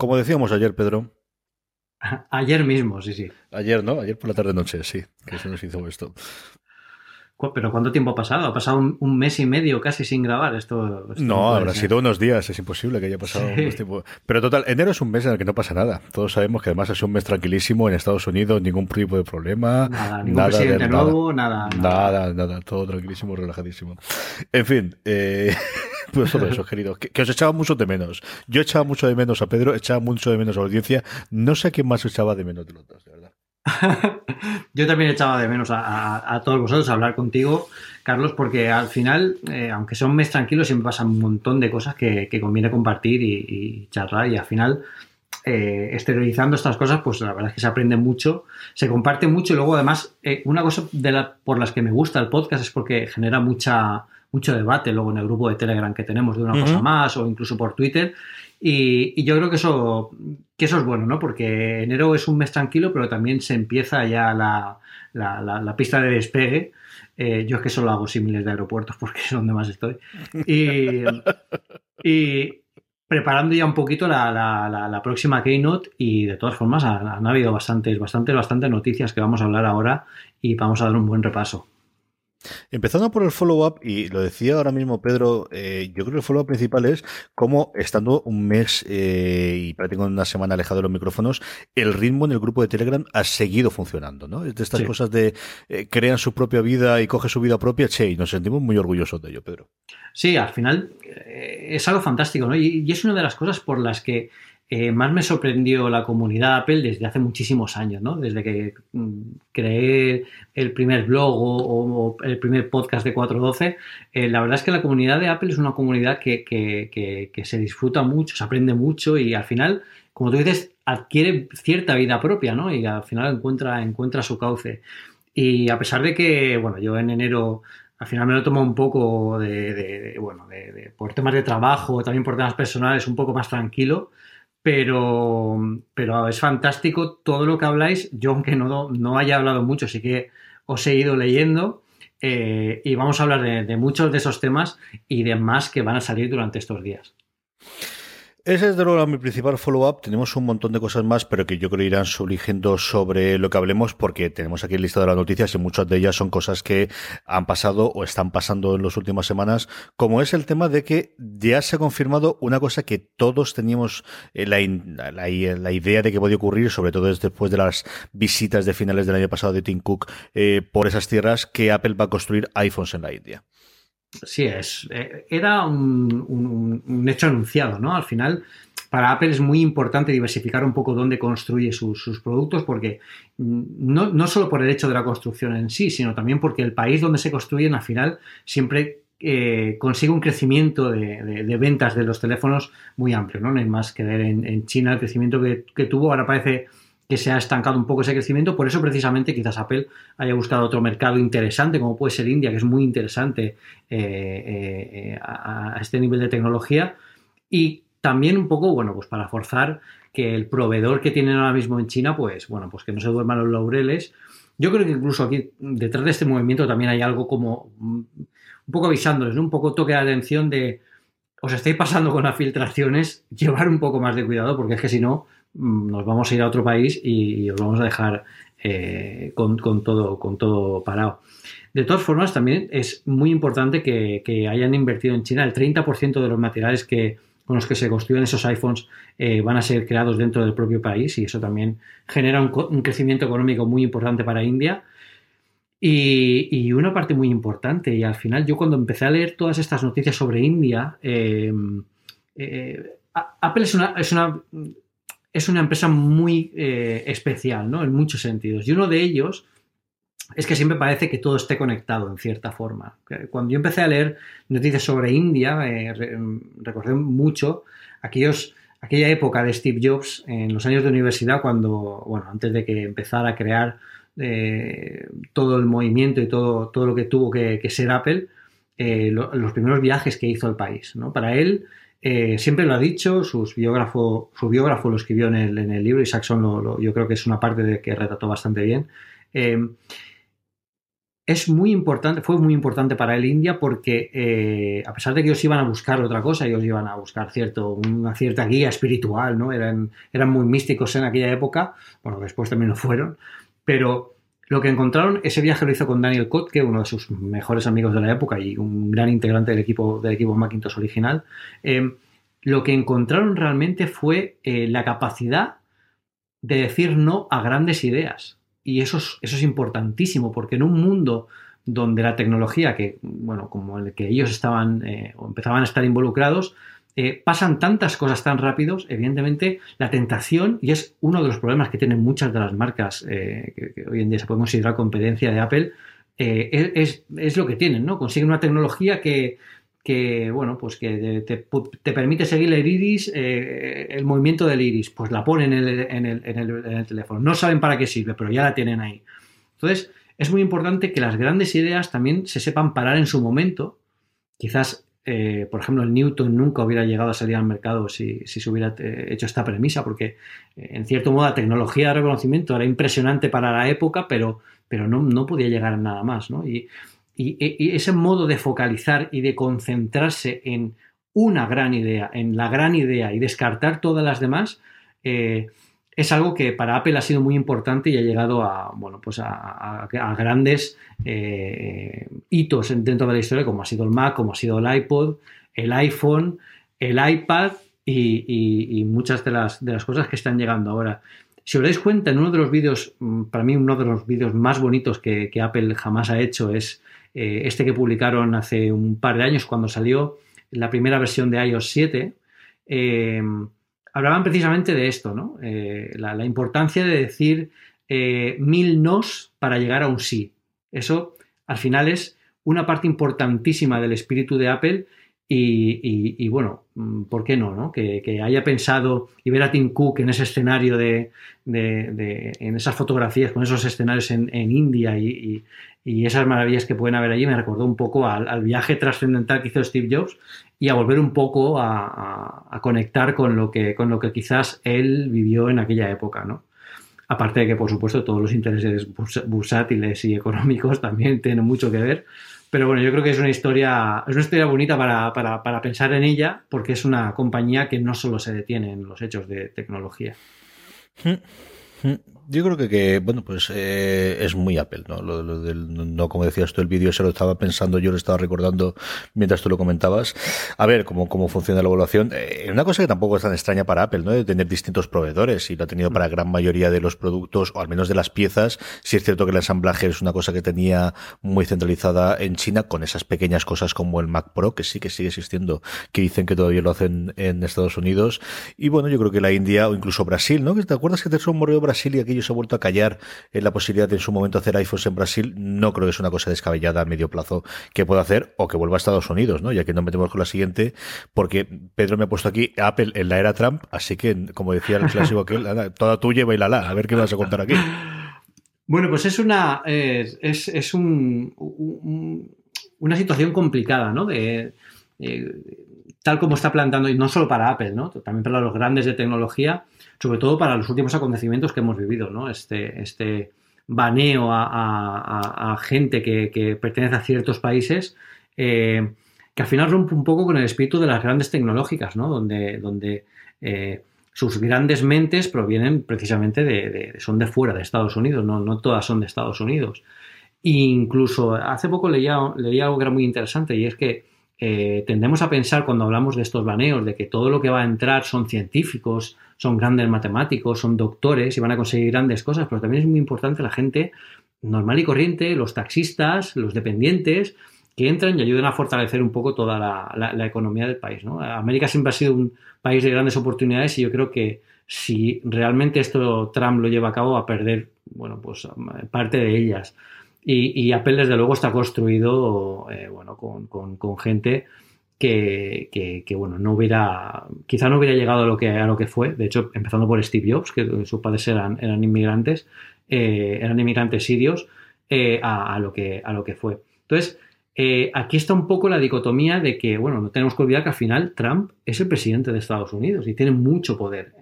Como decíamos ayer, Pedro. Ayer mismo, sí, sí. Ayer, ¿no? Ayer por la tarde-noche, sí, que se nos hizo esto. Pero ¿cuánto tiempo ha pasado? Ha pasado un, mes y medio casi sin grabar esto. no, habrá sido unos días, es imposible que haya pasado un tiempo. Pero total, enero es un mes en el que no pasa nada. Todos sabemos que además es un mes tranquilísimo en Estados Unidos, ningún tipo de problema. Nada, ningún presidente nuevo, nada nada, nada. todo tranquilísimo, relajadísimo. En fin, eh, pues todo eso, querido. Que, os echaba mucho de menos. Yo echaba mucho de menos a Pedro, echaba mucho de menos a la audiencia. No sé a quién más echaba de menos de los dos, de verdad. Yo también echaba de menos a, todos vosotros hablar contigo, Carlos, porque al final, eh, aunque sea un mes tranquilo, siempre pasan un montón de cosas que, conviene compartir y, charlar. Y al final, eh, exteriorizando estas cosas, pues la verdad es que se aprende mucho, se comparte mucho. Y luego además, eh, una cosa de la, por las que me gusta el podcast es porque genera mucha mucho debate luego en el grupo de Telegram que tenemos de una cosa más o incluso por Twitter y, yo creo que eso, que eso es bueno, ¿no? Porque enero es un mes tranquilo, pero también se empieza ya la, la, pista de despegue. Eh, yo es que solo hago símiles de aeropuertos porque es donde más estoy. Y, y preparando ya un poquito la, próxima Keynote y de todas formas han, han habido bastantes, bastantes, bastantes noticias que vamos a hablar ahora y vamos a dar un buen repaso. Empezando por el follow-up, y lo decía ahora mismo Pedro, eh, yo creo que el follow-up principal es cómo, estando un mes eh, y prácticamente una semana alejado de los micrófonos, el ritmo en el grupo de Telegram ha seguido funcionando, ¿no? Es de estas cosas de eh, crean su propia vida y coge su vida propia, che, y nos sentimos muy orgullosos de ello, Pedro. Sí, al final es algo fantástico, ¿no? y es una de las cosas por las que eh, más me sorprendió la comunidad Apple desde hace muchísimos años, ¿no? Desde que mm, creé el primer blog o, el primer podcast de 412. Eh, la verdad es que la comunidad de Apple es una comunidad que, se disfruta mucho, se aprende mucho y al final, como tú dices, adquiere cierta vida propia, ¿no? Y al final encuentra, encuentra su cauce. Y a pesar de que, bueno, yo en enero al final me lo tomo un poco de, bueno, por temas de trabajo, también por temas personales, un poco más tranquilo pero, pero es fantástico todo lo que habláis. Yo, aunque no, no haya hablado mucho, sí que os he ido leyendo eh, y vamos a hablar de, de, muchos de esos temas y de más que van a salir durante estos días. Ese es de luego mi principal follow-up. Tenemos un montón de cosas más, pero que yo creo irán surgiendo sobre lo que hablemos, porque tenemos aquí el listado de las noticias y muchas de ellas son cosas que han pasado o están pasando en las últimas semanas, como es el tema de que ya se ha confirmado una cosa que todos teníamos eh, la, la, idea de que podía ocurrir, sobre todo después de las visitas de finales del año pasado de Tim Cook eh, por esas tierras, que Apple va a construir iPhones en la India. Sí, es, eh, era un, hecho anunciado, ¿no? Al final, para Apple es muy importante diversificar un poco dónde construye sus, productos, porque no, no, solo por el hecho de la construcción en sí, sino también porque el país donde se construyen, al final, siempre eh, consigue un crecimiento de, ventas de los teléfonos muy amplio, ¿no? No hay más que ver en, China el crecimiento que tuvo, ahora parece que se ha estancado un poco ese crecimiento. Por eso, precisamente, quizás Apple haya buscado otro mercado interesante, como puede ser India, que es muy interesante eh, eh, a, este nivel de tecnología. Y también un poco, bueno, pues para forzar que el proveedor que tienen ahora mismo en China, pues, bueno, pues que no se duerman los laureles. Yo creo que incluso aquí, detrás de este movimiento, también hay algo como un poco avisándoles, un poco toque de atención de os estáis pasando con las filtraciones, llevar un poco más de cuidado, porque es que si no, Mm, nos vamos a ir a otro país y, os vamos a dejar eh, con, todo, con todo parado. De todas formas, también es muy importante que, hayan invertido en China el 30% de los materiales que con los que se construyen esos iPhones eh, van a ser creados dentro del propio país y eso también genera un, crecimiento económico muy importante para India. Y, una parte muy importante, y al final yo cuando empecé a leer todas estas noticias sobre India, eh, Apple es una, es una empresa muy especial, ¿no? En muchos sentidos. Y uno de ellos es que siempre parece que todo esté conectado en cierta forma. Cuando yo empecé a leer noticias sobre India, eh, recordé mucho aquella época de Steve Jobs en los años de universidad, cuando, bueno, antes de que empezara a crear eh, todo el movimiento y todo, todo lo que tuvo que, ser Apple, eh, los primeros viajes que hizo al país. ¿no? Para él, siempre lo ha dicho, sus biógrafo, su biógrafo lo escribió en el, en el libro y Saxon lo, yo creo que es una parte de que retrató bastante bien es muy importante, fue muy importante para el India porque eh, a pesar de que ellos iban a buscar otra cosa, ellos iban a buscar cierto, una cierta guía espiritual, ¿no? Eran, eran muy místicos en aquella época, bueno, después también lo fueron, pero lo que encontraron, ese viaje lo hizo con Daniel Kotke, uno de sus mejores amigos de la época y un gran integrante del equipo, del equipo Macintosh original. Eh, lo que encontraron realmente fue eh, la capacidad de decir no a grandes ideas. Y eso es, eso es importantísimo, porque en un mundo donde la tecnología, que, bueno, como el que ellos estaban eh, o empezaban a estar involucrados, eh, pasan tantas cosas tan rápidos, evidentemente la tentación, y es uno de los problemas que tienen muchas de las marcas eh, que, hoy en día se puede considerar competencia de Apple, es, es, lo que tienen, ¿no? Consiguen una tecnología que, que bueno, pues que te, permite seguir el iris, eh, el movimiento del iris, pues la ponen en el, teléfono. No saben para qué sirve, pero ya la tienen ahí. Entonces, es muy importante que las grandes ideas también se sepan parar en su momento. Quizás, eh, por ejemplo, el Newton nunca hubiera llegado a salir al mercado si, se hubiera eh, hecho esta premisa, porque en cierto modo la tecnología de reconocimiento era impresionante para la época, pero, pero no, no podía llegar a nada más. ¿no? Y, y, ese modo de focalizar y de concentrarse en una gran idea, en la gran idea y descartar todas las demás, eh, es algo que para Apple ha sido muy importante y ha llegado a, bueno, pues a, grandes eh, hitos dentro de la historia, como ha sido el Mac, como ha sido el iPod, el iPhone, el iPad y, muchas de las, de las cosas que están llegando ahora. Si os dais cuenta, en uno de los vídeos, mm, para mí uno de los vídeos más bonitos que, que Apple jamás ha hecho es eh, este que publicaron hace un par de años cuando salió la primera versión de iOS 7, eh, hablaban precisamente de esto, ¿no? Eh, la, importancia de decir mil nos para llegar a un sí. Eso al final es una parte importantísima del espíritu de Apple y, bueno, mm, ¿por qué no? no? Que, haya pensado y ver a Tim Cook en ese escenario de, en esas fotografías, con esos escenarios en, India y esas maravillas que pueden haber allí me recordó un poco al, viaje trascendental que hizo Steve Jobs y a volver un poco a, conectar con lo, que, con lo que quizás él vivió en aquella época, ¿no? Aparte de que, por supuesto, todos los intereses bursátiles y económicos también tienen mucho que ver. Pero bueno, yo creo que es una historia, es una historia bonita para, para pensar en ella, porque es una compañía que no solo se detiene en los hechos de tecnología. Yo creo que, bueno, pues eh, es muy Apple, ¿no? Lo, del, no, como decías tú, el vídeo se lo estaba pensando, yo lo estaba recordando mientras tú lo comentabas. A ver cómo, cómo funciona la evaluación. Eh, una cosa que tampoco es tan extraña para Apple, ¿no? De tener distintos proveedores y lo ha tenido para gran mayoría de los productos, o al menos de las piezas. Si es cierto que el ensamblaje es una cosa que tenía muy centralizada en China, con esas pequeñas cosas como el Mac Pro, que sí que sigue existiendo, que dicen que todavía lo hacen en Estados Unidos. Y bueno, yo creo que la India o incluso Brasil, ¿no? ¿Te acuerdas que te morreo Brasil y aquello se ha vuelto a callar en la posibilidad de en su momento hacer iPhones en Brasil, no creo que es una cosa descabellada a medio plazo que pueda hacer o que vuelva a Estados Unidos, ¿no? Ya que no metemos con la siguiente, porque Pedro me ha puesto aquí Apple en la era Trump, así que, como decía el clásico toda tuya y la a ver qué vas a contar aquí. Bueno, pues es una es, es un, una situación complicada, ¿no? De, tal como está plantando, y no solo para Apple, ¿no? También para los grandes de tecnología, sobre todo para los últimos acontecimientos que hemos vivido, ¿no? Este, este baneo a, gente que, pertenece a ciertos países, eh, que al final rompe un poco con el espíritu de las grandes tecnológicas, ¿no? Donde, donde eh, sus grandes mentes provienen precisamente de, son de fuera, de Estados Unidos, no, no todas son de Estados Unidos. incluso hace poco leía, leía algo que era muy interesante y es que eh, tendemos a pensar cuando hablamos de estos baneos de que todo lo que va a entrar son científicos, son grandes matemáticos, son doctores y van a conseguir grandes cosas, pero también es muy importante la gente normal y corriente, los taxistas, los dependientes, que entran y ayuden a fortalecer un poco toda la, economía del país. América siempre ha sido un país de grandes oportunidades y yo creo que si realmente esto Trump lo lleva a cabo va a perder bueno, pues, parte de ellas. Y, Apple, desde luego, está construido eh, bueno, con, gente que, bueno, no hubiera, quizá no hubiera llegado a lo que, a lo que fue. De hecho, empezando por Steve Jobs, que sus padres eran, eran inmigrantes, eh, eran inmigrantes sirios, eh, a, lo que, a lo que fue. Entonces, aquí está un poco la dicotomía de que, bueno, no tenemos que olvidar que al final Trump es el presidente de Estados Unidos y tiene mucho poder.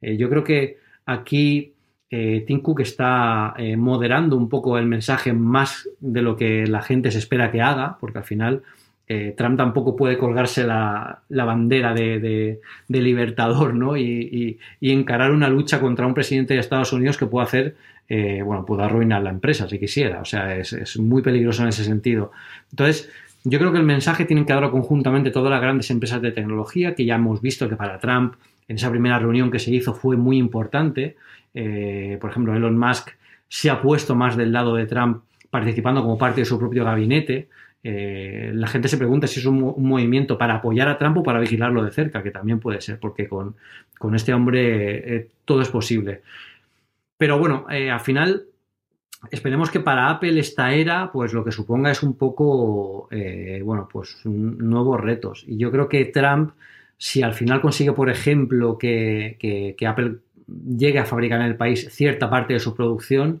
yo creo que aquí eh, Tim Cook está eh, moderando un poco el mensaje más de lo que la gente se espera que haga, porque al final eh, Trump tampoco puede colgarse la, bandera de, libertador ¿no? Y, encarar una lucha contra un presidente de Estados Unidos que puede hacer, bueno, puede arruinar la empresa si quisiera. O sea, es, muy peligroso en ese sentido. Entonces, yo creo que el mensaje tienen que darlo conjuntamente todas las grandes empresas de tecnología, que ya hemos visto que para Trump en esa primera reunión que se hizo fue muy importante. Eh, por ejemplo, Elon Musk se ha puesto más del lado de Trump participando como parte de su propio gabinete. Eh, la gente se pregunta si es un, movimiento para apoyar a Trump o para vigilarlo de cerca, que también puede ser, porque con, este hombre eh, todo es posible. Pero bueno, al final esperemos que para Apple esta era, pues lo que suponga es un poco, bueno, pues nuevos retos. Y yo creo que Trump, si al final consigue, por ejemplo, que Apple llegue a fabricar en el país cierta parte de su producción,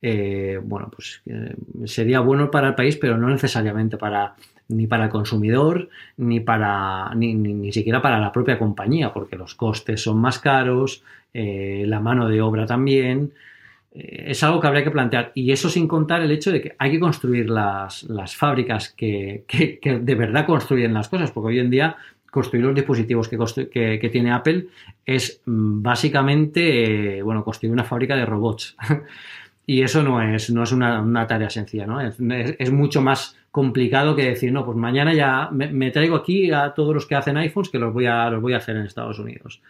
eh, bueno, pues eh, sería bueno para el país, pero no necesariamente para ni para el consumidor, ni para ni, ni, siquiera para la propia compañía, porque los costes son más caros, eh, la mano de obra también. es algo que habría que plantear. Y eso sin contar el hecho de que hay que construir las, fábricas que, que de verdad construyen las cosas, porque hoy en día construir los dispositivos que, tiene Apple es mm, básicamente, eh, bueno, construir una fábrica de robots. y eso no es, no es una, tarea sencilla, ¿no? Es, mucho más complicado que decir, no, pues mañana ya me, traigo aquí a todos los que hacen iPhones que los voy a, los voy a hacer en Estados Unidos.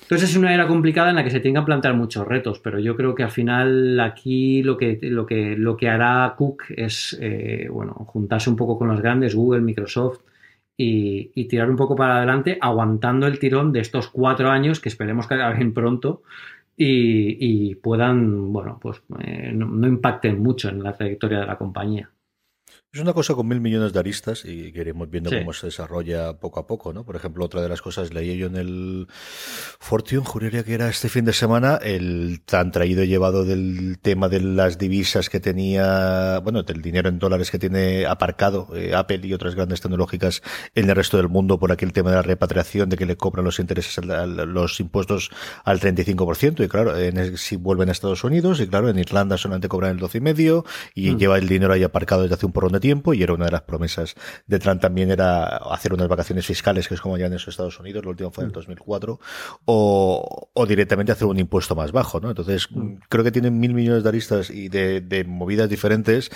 Entonces es una era complicada en la que se tienen que plantear muchos retos, pero yo creo que al final aquí lo que, lo que, lo que hará Cook es, eh, bueno, juntarse un poco con los grandes, Google, Microsoft, y, tirar un poco para adelante, aguantando el tirón de estos cuatro años que esperemos que acaben pronto y, puedan, bueno, pues eh, no impacten mucho en la trayectoria de la compañía. Es una cosa con mil millones de aristas y que iremos viendo cómo se desarrolla poco a poco, ¿no? Por ejemplo, otra de las cosas leí yo en el Fortune, juraría que era este fin de semana, el tan traído y llevado del tema de las divisas que tenía, bueno, del dinero en dólares que tiene aparcado eh, Apple y otras grandes tecnológicas en el resto del mundo por aquel tema de la repatriación, de que le cobran los intereses, los impuestos al 35%, y claro, en, si vuelven a Estados Unidos, y claro, en Irlanda solamente cobran el 12,5% y y mm. lleva el dinero ahí aparcado desde hace un porrón de tiempo y era una de las promesas de Trump también era hacer unas vacaciones fiscales, que es como ya en esos Estados Unidos, lo último fue en el 2004, mm. o, o directamente hacer un impuesto más bajo, ¿no? Entonces, mm. creo que tienen mil millones de aristas y de, de, movidas diferentes,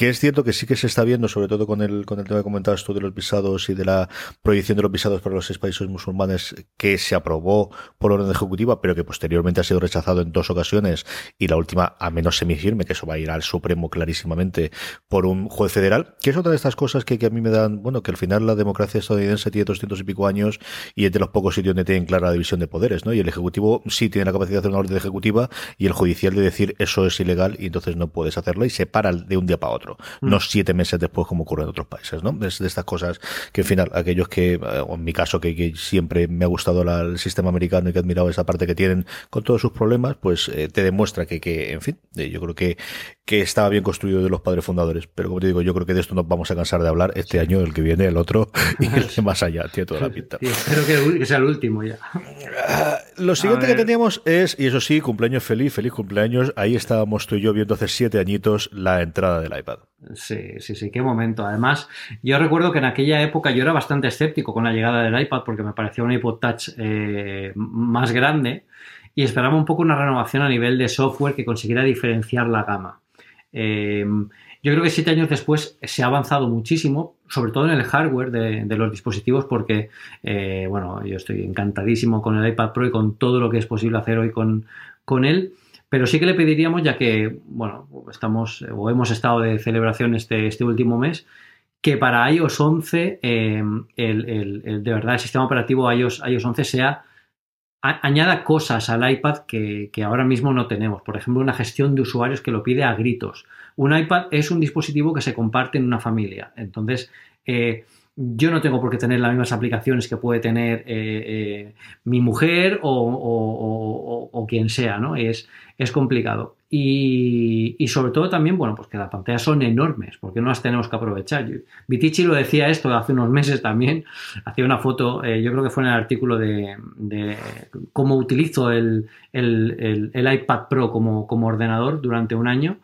que es cierto que sí que se está viendo, sobre todo con el, con el tema que comentabas tú de los visados y de la prohibición de los visados para los seis países musulmanes que se aprobó por orden ejecutiva, pero que posteriormente ha sido rechazado en dos ocasiones y la última a menos semifirme, que eso va a ir al Supremo clarísimamente por un juez federal que es otra de estas cosas que, a mí me dan, bueno, que al final la democracia estadounidense tiene 200 y pico años y es de los pocos sitios donde tienen clara la división de poderes, ¿no? Y el Ejecutivo sí tiene la capacidad de hacer una orden ejecutiva y el judicial de decir eso es ilegal y entonces no puedes hacerlo y se para de un día para otro, no mm. siete meses después como ocurre en otros países, ¿no? Es de estas cosas que al final, aquellos que, eh, en mi caso, que, siempre me ha gustado el sistema americano y que he admirado esa parte que tienen con todos sus problemas, pues eh, te demuestra que, que en fin, eh, yo creo que, que estaba bien construido de los padres fundadores, pero como te digo, yo creo que de esto nos vamos a cansar de hablar este año, el que viene, el otro y el de más allá. Tiene toda la pinta. espero que sea el último ya. Ah, lo siguiente que teníamos es, y eso sí, cumpleaños feliz, feliz cumpleaños. Ahí estábamos tú y yo viendo hace siete añitos la entrada del iPad. Sí, sí, sí, qué momento. Además, yo recuerdo que en aquella época yo era bastante escéptico con la llegada del iPad porque me parecía un iPod Touch eh, más grande y esperaba un poco una renovación a nivel de software que consiguiera diferenciar la gama. Eh, yo creo que siete años después se ha avanzado muchísimo, sobre todo en el hardware de, los dispositivos, porque, eh, bueno, yo estoy encantadísimo con el iPad Pro y con todo lo que es posible hacer hoy con, con él. Pero sí que le pediríamos, ya que, bueno, estamos o hemos estado de celebración este, este último mes, que para iOS 11, eh, el, de verdad, el sistema operativo iOS, iOS 11 sea añada cosas al iPad que, ahora mismo no tenemos. Por ejemplo, una gestión de usuarios que lo pide a gritos. Un iPad es un dispositivo que se comparte en una familia. Entonces, eh, yo no tengo por qué tener las mismas aplicaciones que puede tener eh, mi mujer o, quien sea, ¿no? Es, es complicado. Y, sobre todo también, bueno, pues que las pantallas son enormes, porque no las tenemos que aprovechar. Vitici lo decía esto hace unos meses también, hacía una foto, eh, yo creo que fue en el artículo de, cómo utilizo el, iPad Pro como, como, ordenador durante un año.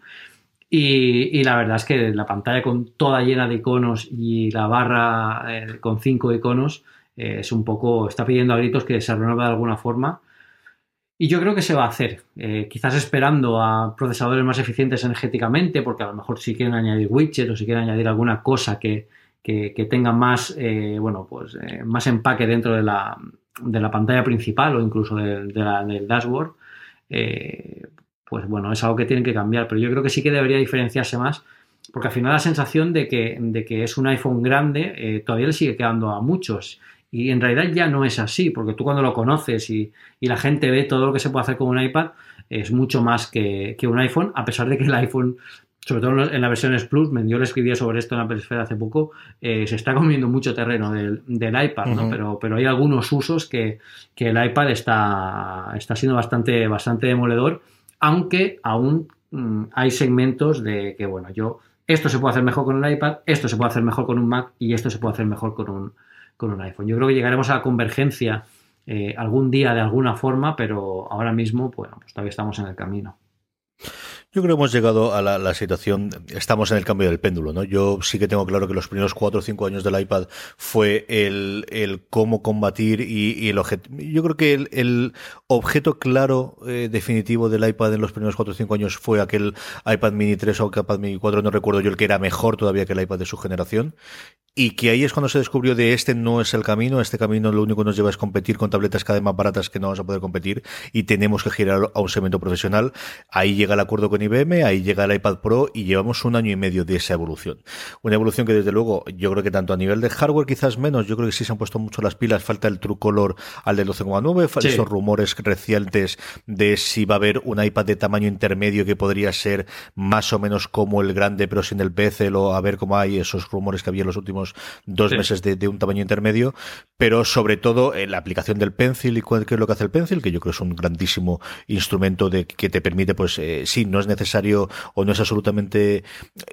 Y, la verdad es que la pantalla con toda llena de iconos y la barra eh, con cinco iconos eh, es un poco, está pidiendo a gritos que se renueve de alguna forma. Y yo creo que se va a hacer, eh, quizás esperando a procesadores más eficientes energéticamente, porque a lo mejor si quieren añadir widgets o si quieren añadir alguna cosa que, tenga más, eh, bueno, pues eh, más empaque dentro de la, de la, pantalla principal o incluso del dashboard, pues bueno, es algo que tienen que cambiar. Pero yo creo que sí que debería diferenciarse más, porque al final la sensación de que, de que es un iPhone grande todavía le sigue quedando a muchos. Y en realidad ya no es así, porque tú cuando lo conoces y, la gente ve todo lo que se puede hacer con un iPad, es mucho más que, un iPhone, a pesar de que el iPhone, sobre todo en las versiones Plus, yo le escribía sobre esto en la Perisfera hace poco, eh, se está comiendo mucho terreno del, iPad, ¿no? pero, pero hay algunos usos que, el iPad está, está siendo bastante, bastante demoledor, aunque aún mm, hay segmentos de que, bueno, yo, esto se puede hacer mejor con un iPad, esto se puede hacer mejor con un Mac y esto se puede hacer mejor con un, con un iPhone. Yo creo que llegaremos a la convergencia eh, algún día de alguna forma, pero ahora mismo, bueno, pues todavía estamos en el camino. Yo creo que hemos llegado a la, situación, estamos en el cambio del péndulo, ¿no? Yo sí que tengo claro que los primeros cuatro o cinco años del iPad fue el, el cómo combatir y, el objeto. Yo creo que el, objeto claro, eh, definitivo del iPad en los primeros cuatro o cinco años fue aquel iPad mini 3 o iPad mini 4, no recuerdo yo el que era mejor todavía que el iPad de su generación. Y que ahí es cuando se descubrió de este no es el camino, este camino lo único que nos lleva es competir con tabletas cada vez más baratas que no vamos a poder competir y tenemos que girar a un segmento profesional. Ahí llega el acuerdo con IBM, ahí llega el iPad Pro y llevamos un año y medio de esa evolución. Una evolución que desde luego yo creo que tanto a nivel de hardware quizás menos, yo creo que sí se han puesto mucho las pilas, falta el True Color al del 12,9, faltan esos rumores recientes de si va a haber un iPad de tamaño intermedio que podría ser más o menos como el grande pero sin el Bezel o a ver cómo hay esos rumores que había en los últimos dos meses de, un tamaño intermedio, pero sobre todo en la aplicación del Pencil y qué es lo que hace el Pencil, que yo creo es un grandísimo instrumento de que te permite, pues eh, sí, no es necesario o no es absolutamente,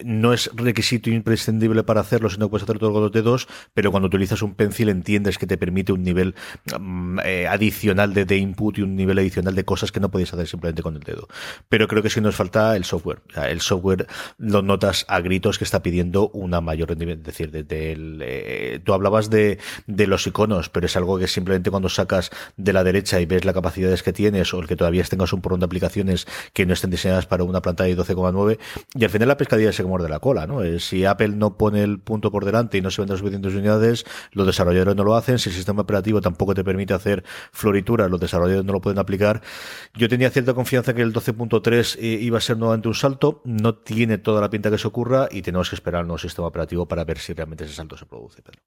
no es requisito imprescindible para hacerlo, sino que puedes hacer todo con los dedos, pero cuando utilizas un pencil entiendes que te permite un nivel mm, eh, adicional de, input y un nivel adicional de cosas que no podéis hacer simplemente con el dedo. Pero creo que sí nos falta el software. el software lo notas a gritos que está pidiendo una mayor rendimiento, es decir, desde el, eh, tú hablabas de, los iconos, pero es algo que simplemente cuando sacas de la derecha y ves las capacidades que tienes o el que todavía tengas un porrón de aplicaciones que no estén diseñadas para una pantalla de 12 y al final la pescadilla se de la cola, ¿no? Eh, si Apple no pone el punto por delante y no se venden suficientes unidades, los desarrolladores no lo hacen, si el sistema operativo tampoco te permite hacer florituras, los desarrolladores no lo pueden aplicar. Yo tenía cierta confianza que el 12.3 eh, iba a ser nuevamente un salto, no tiene toda la pinta que se ocurra y tenemos que esperar un nuevo sistema operativo para ver si realmente ese salto se produce, Pedro.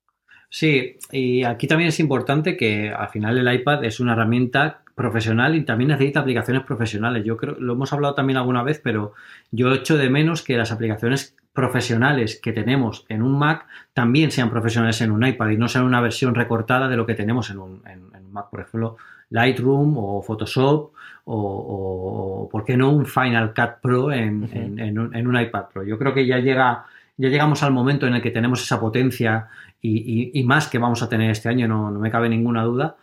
Sí, y aquí también es importante que al final el iPad es una herramienta profesional y también necesita aplicaciones profesionales. Yo creo, lo hemos hablado también alguna vez, pero yo echo de menos que las aplicaciones profesionales que tenemos en un Mac también sean profesionales en un iPad y no sean una versión recortada de lo que tenemos en un, Mac, por ejemplo, Lightroom o Photoshop o, ¿por qué no un Final Cut Pro en, un, iPad Pro? Yo creo que ya llega, ya llegamos al momento en el que tenemos esa potencia y, más que vamos a tener este año, no, no me cabe ninguna duda.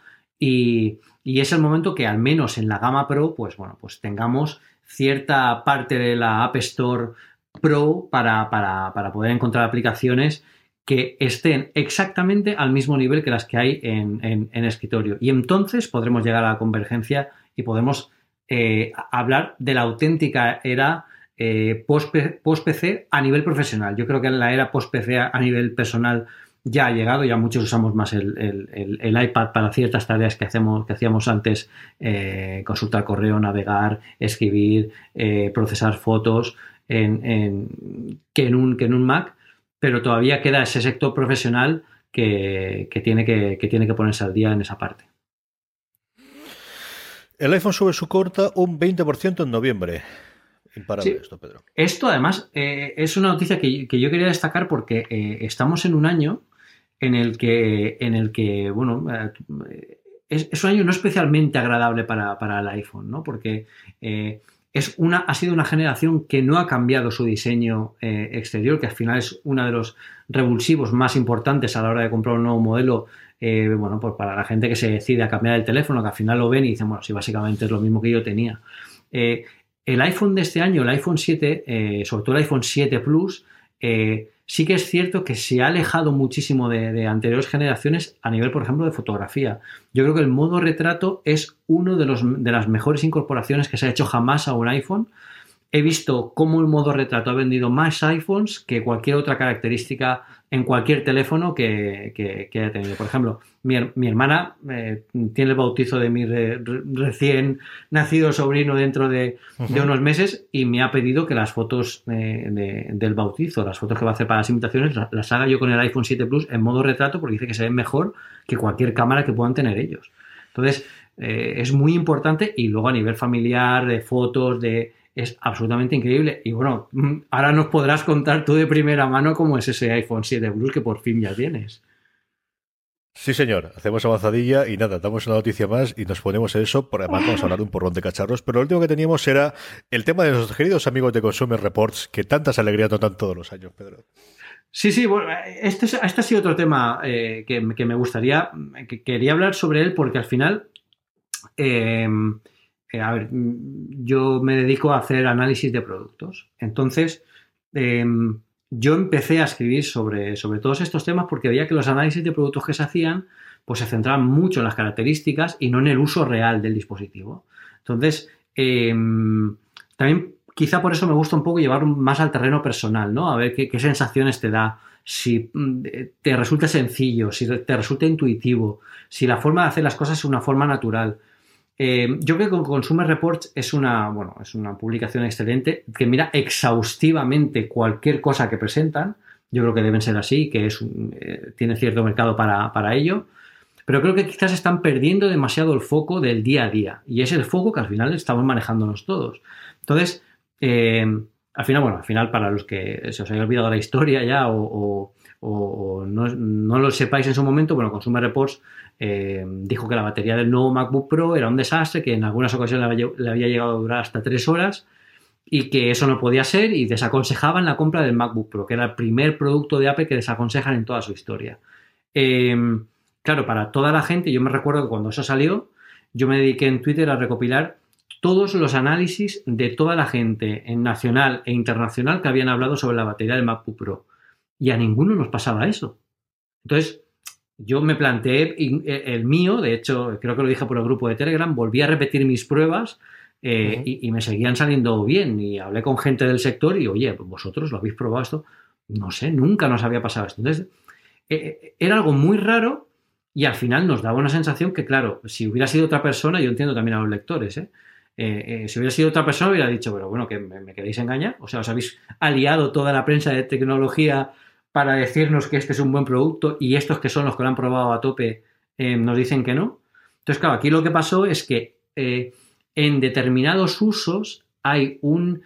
Y, es el momento que al menos en la gama Pro, pues bueno, pues tengamos cierta parte de la App Store Pro para, poder encontrar aplicaciones que estén exactamente al mismo nivel que las que hay en, escritorio. Y entonces podremos llegar a la convergencia y podemos eh, hablar de la auténtica era post-PC a nivel profesional. Yo creo que en la era post-PC a nivel personal ya ha llegado, ya muchos usamos más el, iPad para ciertas tareas que, hacemos, que hacíamos antes, eh, consultar correo, navegar, escribir, eh, procesar fotos, en, que, en un, que en un Mac, pero todavía queda ese sector profesional que, tiene que, tiene que ponerse al día en esa parte. El iPhone sube su corta un 20% en noviembre. Imparable esto, Pedro. Esto, además, eh, es una noticia que, yo quería destacar porque estamos en un año en el que, en el que bueno, eh, es, un año no especialmente agradable para, el iPhone, ¿no? Porque eh, es una, ha sido una generación que no ha cambiado su diseño eh, exterior, que al final es uno de los revulsivos más importantes a la hora de comprar un nuevo modelo. bueno, pues para la gente que se decide a cambiar el teléfono, que al final lo ven y dicen, bueno, sí, básicamente es lo mismo que yo tenía. El iPhone de este año, el iPhone 7, sobre todo el iPhone 7 Plus, sí que es cierto que se ha alejado muchísimo de, anteriores generaciones a nivel, por ejemplo, de fotografía. Yo creo que el modo retrato es uno de, de las mejores incorporaciones que se ha hecho jamás a un iPhone he visto cómo el modo retrato ha vendido más iPhones que cualquier otra característica en cualquier teléfono que, haya tenido. Por ejemplo, mi, hermana eh, tiene el bautizo de mi recién nacido sobrino dentro de, unos meses y me ha pedido que las fotos del bautizo, las fotos que va a hacer para las invitaciones, las, haga yo con el iPhone 7 Plus en modo retrato porque dice que se ven mejor que cualquier cámara que puedan tener ellos. Entonces, eh, es muy importante y luego a nivel familiar, de fotos, de es absolutamente increíble. Y bueno, mm, ahora nos podrás contar tú de primera mano cómo es ese iPhone 7 Plus que por fin ya tienes. Sí, señor, hacemos avanzadilla y nada, damos una noticia más y nos ponemos en eso. Por además, vamos a hablar de un porrón de cacharros. Pero lo último que teníamos era el tema de nuestros queridos amigos de Consumer Reports, que tantas alegrías notan todos los años, Pedro. Sí, sí, bueno, este, este ha sido otro tema eh, que, me gustaría, que quería hablar sobre él porque al final eh, a ver, mm, yo me dedico a hacer análisis de productos. Entonces, em, yo empecé a escribir sobre, sobre todos estos temas porque veía que los análisis de productos que se hacían, pues se centraban mucho en las características y no en el uso real del dispositivo. Entonces, em, también quizá por eso me gusta un poco llevar más al terreno personal, ¿no? A ver qué, qué sensaciones te da, si mm, te resulta sencillo, si te resulta intuitivo, si la forma de hacer las cosas es una forma natural. Eh, yo creo que Consumer Reports es una, bueno, es una publicación excelente que mira exhaustivamente cualquier cosa que presentan. Yo creo que deben ser así, que es eh, tiene cierto mercado para, ello. Pero creo que quizás están perdiendo demasiado el foco del día a día. Y es el foco que al final estamos manejándonos todos. Entonces, eh, al final, bueno, al final, para los que se os haya olvidado la historia ya o, no, no, lo sepáis en su momento, bueno, Consumer Reports eh, dijo que la batería del nuevo MacBook Pro era un desastre, que en algunas ocasiones le había, llegado a durar hasta tres horas y que eso no podía ser y desaconsejaban la compra del MacBook Pro, que era el primer producto de Apple que desaconsejan en toda su historia. Eh, claro, para toda la gente, yo me recuerdo que cuando eso salió, yo me dediqué en Twitter a recopilar todos los análisis de toda la gente en nacional e internacional que habían hablado sobre la batería del MacBook Pro. Y a ninguno nos pasaba eso. Entonces, yo me planteé eh, el mío, de hecho, creo que lo dije por el grupo de Telegram, volví a repetir mis pruebas eh, y, me seguían saliendo bien. Y hablé con gente del sector y, oye, vosotros lo habéis probado esto. No sé, nunca nos había pasado esto. Entonces, eh, era algo muy raro y al final nos daba una sensación que, claro, si hubiera sido otra persona, yo entiendo también a los lectores, si hubiera sido otra persona, hubiera dicho, pero bueno, que me, me, queréis engañar. O sea, os habéis aliado toda la prensa de tecnología para decirnos que este es un buen producto y estos que son los que lo han probado a tope eh, nos dicen que no. Entonces, claro, aquí lo que pasó es que eh, en determinados usos hay un,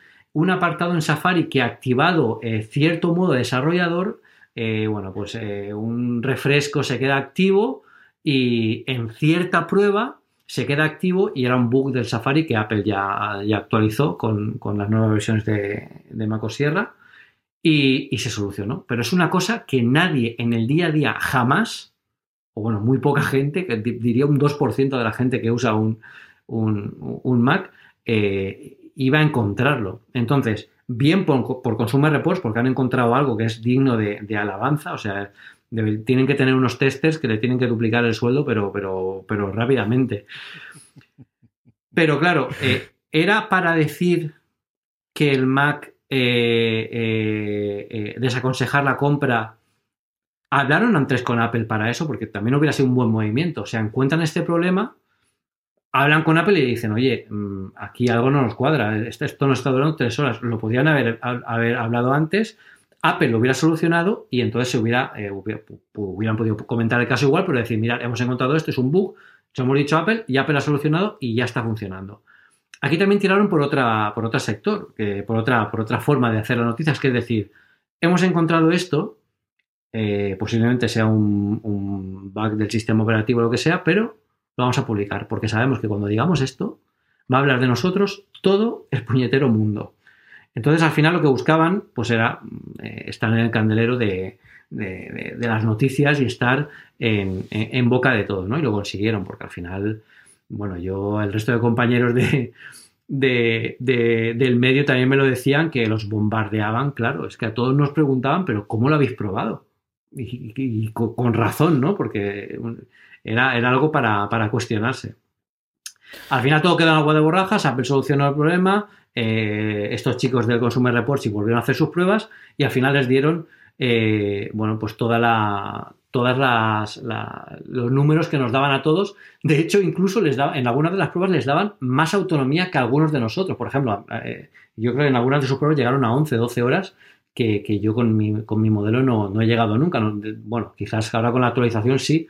apartado en Safari que ha activado eh, cierto modo desarrollador, bueno, pues un refresco se queda activo y en cierta prueba se queda activo y era un bug del Safari que Apple ya, actualizó con, las nuevas versiones de, de Sierra y, se solucionó. Pero es una cosa que nadie en el día a día jamás, o bueno, muy poca gente, diría un 2% de la gente que usa un, Mac, eh, iba a encontrarlo. Entonces, bien por, por, Consumer Reports, porque han encontrado algo que es digno de, alabanza, o sea, tienen que tener unos testers que le tienen que duplicar el sueldo, pero, pero, pero rápidamente. Pero claro, eh, era para decir que el Mac eh, eh, eh, desaconsejar la compra. Hablaron antes con Apple para eso, porque también hubiera sido un buen movimiento. O sea, encuentran este problema, hablan con Apple y dicen, oye, mm, aquí algo no nos cuadra, esto no está durando tres horas. Lo podrían haber, haber hablado antes, Apple lo hubiera solucionado y entonces se hubiera, hubieran podido comentar el caso igual, pero decir, mira, hemos encontrado esto, es un bug, se hemos dicho Apple y Apple ha solucionado y ya está funcionando. Aquí también tiraron por otra, por otro sector, por, otra, por otra forma de hacer las noticias, que es decir, hemos encontrado esto, eh, posiblemente sea un, bug del sistema operativo o lo que sea, pero lo vamos a publicar, porque sabemos que cuando digamos esto, va a hablar de nosotros todo el puñetero mundo. Entonces, al final lo que buscaban, pues era eh, estar en el candelero de, las noticias y estar en, en, boca de todos, ¿no? Y lo consiguieron, porque al final bueno, yo, el resto de compañeros de, del medio también me lo decían que los bombardeaban, claro, es que a todos nos preguntaban, pero ¿cómo lo habéis probado? Y, con, razón, ¿no? Porque era, era algo para, cuestionarse. Al final todo quedó en agua de borrajas, Apple solucionó el problema, eh, estos chicos del Consumer Reports volvieron a hacer sus pruebas y al final les dieron, eh, bueno, pues toda la, todas las, los números que nos daban a todos. De hecho, incluso les daba, en algunas de las pruebas les daban más autonomía que algunos de nosotros. Por ejemplo, eh, yo creo que en algunas de sus pruebas llegaron a 11, 12 horas que, yo con mi, con mi modelo no, he llegado nunca. bueno, quizás ahora con la actualización sí,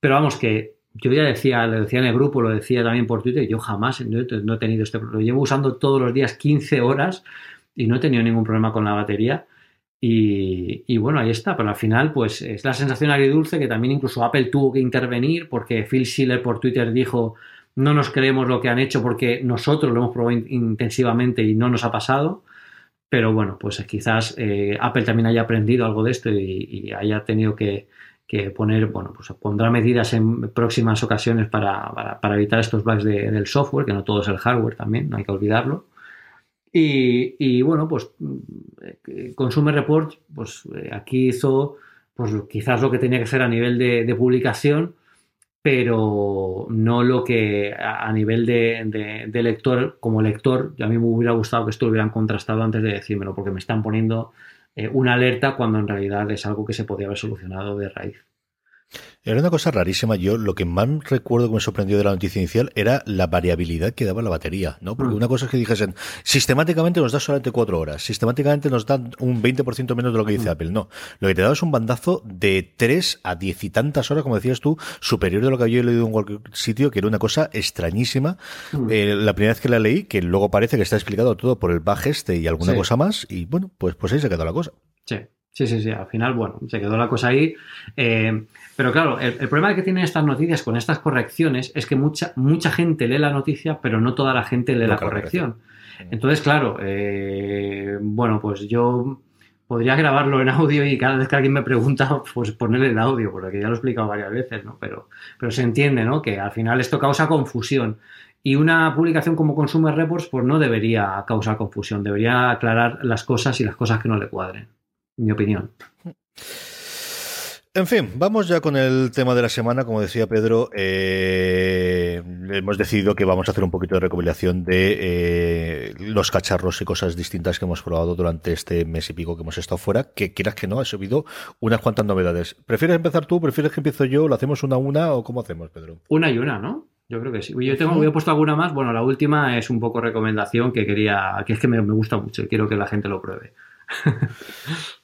pero vamos que yo ya decía, lo decía en el grupo, lo decía también por Twitter, yo jamás no he, tenido este problema. Lo llevo usando todos los días 15 horas y no he tenido ningún problema con la batería. Y, bueno, ahí está, pero al final pues es la sensación agridulce que también incluso Apple tuvo que intervenir porque Phil Schiller por Twitter dijo no nos creemos lo que han hecho porque nosotros lo hemos probado intensivamente y no nos ha pasado. Pero bueno, pues quizás eh, Apple también haya aprendido algo de esto y, haya tenido que, poner, bueno, pues pondrá medidas en próximas ocasiones para, evitar estos bugs del software, que no todo es el hardware también, no hay que olvidarlo. Y, bueno, pues eh, Consumer Report, pues eh, aquí hizo pues quizás lo que tenía que ser a nivel de, publicación, pero no lo que a, nivel de, lector, como lector, a mí me hubiera gustado que esto lo hubieran contrastado antes de decírmelo, porque me están poniendo eh, una alerta cuando en realidad es algo que se podía haber solucionado de raíz. Era una cosa rarísima. Yo lo que más recuerdo que me sorprendió de la noticia inicial era la variabilidad que daba la batería, ¿no? Porque mm. una cosa es que dijesen, sistemáticamente nos da solamente cuatro horas, sistemáticamente nos dan un 20% menos de lo que dice mm. Apple. No, lo que te daba es un bandazo de tres a diez y tantas horas, como decías tú, superior de lo que había leído en cualquier sitio, que era una cosa extrañísima. Mm. Eh, la primera vez que la leí, que luego parece que está explicado todo por el bug este y alguna cosa más, y bueno, pues, pues ahí se quedó la cosa. Sí. Sí, sí, sí. Al final, bueno, se quedó la cosa ahí. Eh, pero claro, el, problema que tienen estas noticias con estas correcciones es que mucha, mucha gente lee la noticia, pero no toda la gente lee la corrección. Entonces, claro, eh, bueno, pues yo podría grabarlo en audio y cada vez que alguien me pregunta, pues ponerle el audio, porque ya lo he explicado varias veces, ¿no? Pero, pero se entiende, ¿no? Que al final esto causa confusión. Y una publicación como Consumer Reports, pues no debería causar confusión, debería aclarar las cosas y las cosas que no le cuadren mi opinión. En fin, vamos ya con el tema de la semana. Como decía Pedro, eh, hemos decidido que vamos a hacer un poquito de recopilación de eh, los cacharros y cosas distintas que hemos probado durante este mes y pico que hemos estado fuera. Que quieras que no, ha subido unas cuantas novedades. ¿Prefieres empezar tú? ¿Prefieres que empiezo yo? ¿Lo hacemos una a una o cómo hacemos, Pedro? Una y una, ¿no? Yo creo que sí. Yo tengo, he puesto alguna más. Bueno, la última es un poco recomendación que quería, que es que me, me gusta mucho y quiero que la gente lo pruebe.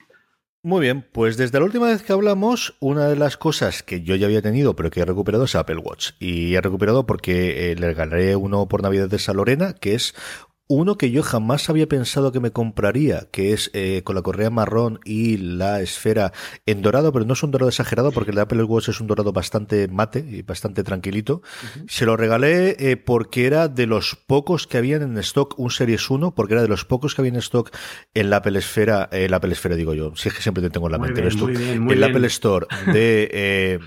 Muy bien, pues desde la última vez que hablamos, una de las cosas que yo ya había tenido, pero que he recuperado es Apple Watch. Y he recuperado porque eh, le regalaré uno por Navidades a Lorena, que es uno que yo jamás había pensado que me compraría, que es eh, con la correa marrón y la esfera en dorado, pero no es un dorado exagerado porque el de Apple Watch es un dorado bastante mate y bastante tranquilito. Se lo regalé eh, porque era de los pocos que habían en stock un Series 1, porque era de los pocos que había en stock en la Apple Esfera, eh, la Apple Esfera digo yo, si es que siempre te tengo en la mente, esto, en la Apple Store de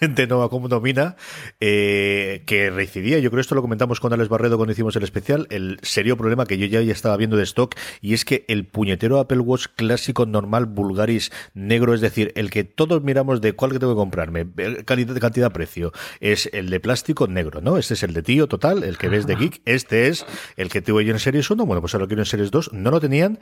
de Nova como domina, eh, que recidía, yo creo esto lo comentamos con Alex Barredo cuando hicimos el especial, el serio problema que yo ya, estaba viendo de stock, y es que el puñetero Apple Watch clásico, normal, vulgaris, negro, es decir, el que todos miramos de cuál que tengo que comprarme, calidad, cantidad, precio, es el de plástico negro, ¿no? Este es el de tío total, el que ves de geek, este es el que tuve yo en Series 1, bueno, pues ahora lo quiero en Series 2, no lo tenían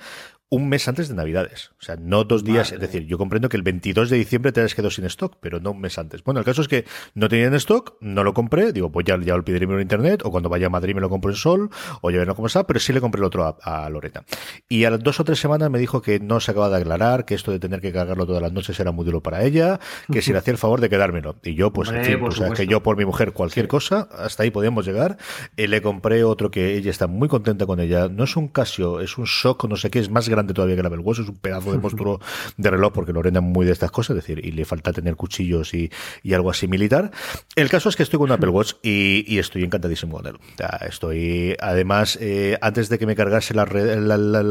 un mes antes de Navidades, o sea, no dos días, es decir, yo comprendo que el 22 de diciembre te has quedado sin stock, pero no un mes antes. Bueno, el caso es que no tenía en stock, no lo compré, digo, pues ya, ya lo pediré en internet, o cuando vaya a Madrid me lo compro en Sol, o ya veré cómo está, pero sí le compré el otro a, Lorena. Y a las dos o tres semanas me dijo que no se acaba de aclarar, que esto de tener que cargarlo todas las noches era muy duro para ella, que si le hacía el favor de quedármelo. Y yo, pues, en fin, pues, que yo por mi mujer cualquier cosa, hasta ahí podíamos llegar. Eh, le compré otro que ella está muy contenta con ella. No es un Casio, es un Shock, no sé qué, es más grande todavía que la Apple es un pedazo de monstruo de reloj, porque Lorena es muy de estas cosas, es decir, y le falta tener cuchillos y, algo así militar. El caso es que estoy con un Apple Watch y, estoy encantadísimo con él. estoy, además, eh, antes de que me cargase la,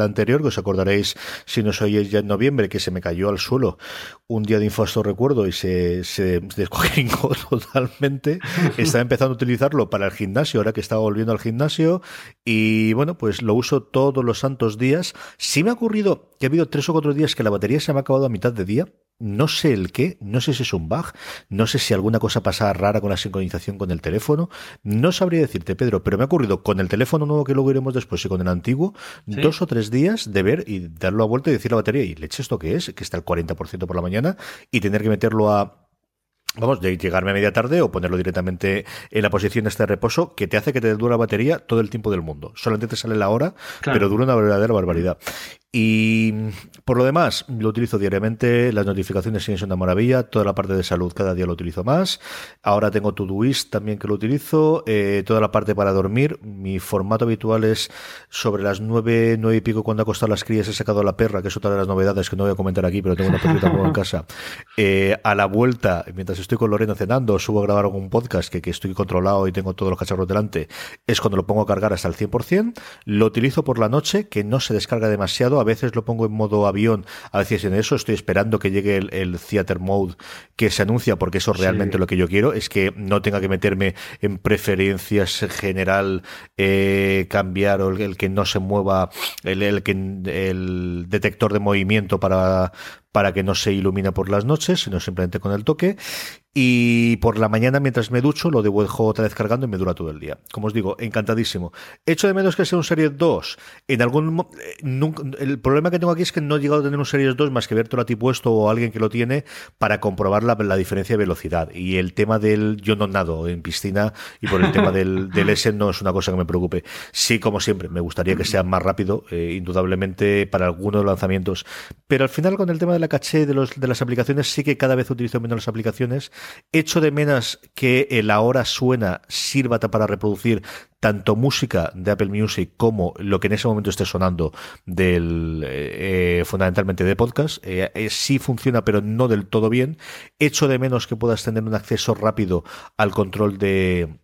anterior, que os acordaréis si no sois ya en noviembre, que se me cayó al suelo un día de infasto recuerdo y se, se totalmente. Estaba empezando a utilizarlo para el gimnasio, ahora que estaba volviendo al gimnasio. Y bueno, pues lo uso todos los santos días. Sí me ha ocurrido que ha habido tres o cuatro días que la batería se me ha acabado a mitad de día. No sé el qué, no sé si es un bug, no sé si alguna cosa pasa rara con la sincronización con el teléfono. No sabría decirte, Pedro, pero me ha ocurrido con el teléfono nuevo que luego iremos después y con el antiguo, dos o tres días de ver y darlo a vuelta y decir la batería, y leche esto que es, que está al 40% por la mañana, y tener que meterlo a vamos, de llegarme a media tarde o ponerlo directamente en la posición de este reposo que te hace que te dure la batería todo el tiempo del mundo. Solamente te sale la hora, pero dura una verdadera barbaridad. Y por lo demás, lo utilizo diariamente, las notificaciones siguen siendo una maravilla, toda la parte de salud cada día lo utilizo más. Ahora tengo Todoist también que lo utilizo, eh, toda la parte para dormir. Mi formato habitual es sobre las nueve, nueve y pico cuando ha costado las crías he sacado la perra, que es otra de las novedades que no voy a comentar aquí, pero tengo una perrita en casa. Eh, a la vuelta, mientras estoy con Lorena cenando, subo a grabar algún podcast que, que estoy controlado y tengo todos los cacharros delante, es cuando lo pongo a cargar hasta el 100%. Lo utilizo por la noche, que no se descarga demasiado a veces lo pongo en modo avión, a veces en eso estoy esperando que llegue el, theater mode que se anuncia, porque eso es realmente lo que yo quiero, es que no tenga que meterme en preferencias general, eh, cambiar o el, que no se mueva, el, el, el detector de movimiento para, para que no se ilumine por las noches, sino simplemente con el toque. Y por la mañana, mientras me ducho, lo devuelvo otra vez cargando y me dura todo el día. Como os digo, encantadísimo. Hecho de menos que sea un Series 2. En algún eh, el problema que tengo aquí es que no he llegado a tener un Series 2 más que ver todo a ti puesto o alguien que lo tiene para comprobar la, diferencia de velocidad. Y el tema del yo no nado en piscina y por el tema del, del S no es una cosa que me preocupe. Sí, como siempre, me gustaría que sea más rápido, eh, indudablemente para algunos lanzamientos. Pero al final con el tema de la caché de, los, de las aplicaciones sí que cada vez utilizo menos las aplicaciones Echo de menos que el ahora suena sirva para reproducir tanto música de Apple Music como lo que en ese momento esté sonando del eh, eh, fundamentalmente de podcast. Eh, sí funciona, pero no del todo bien. Echo de menos que puedas tener un acceso rápido al control de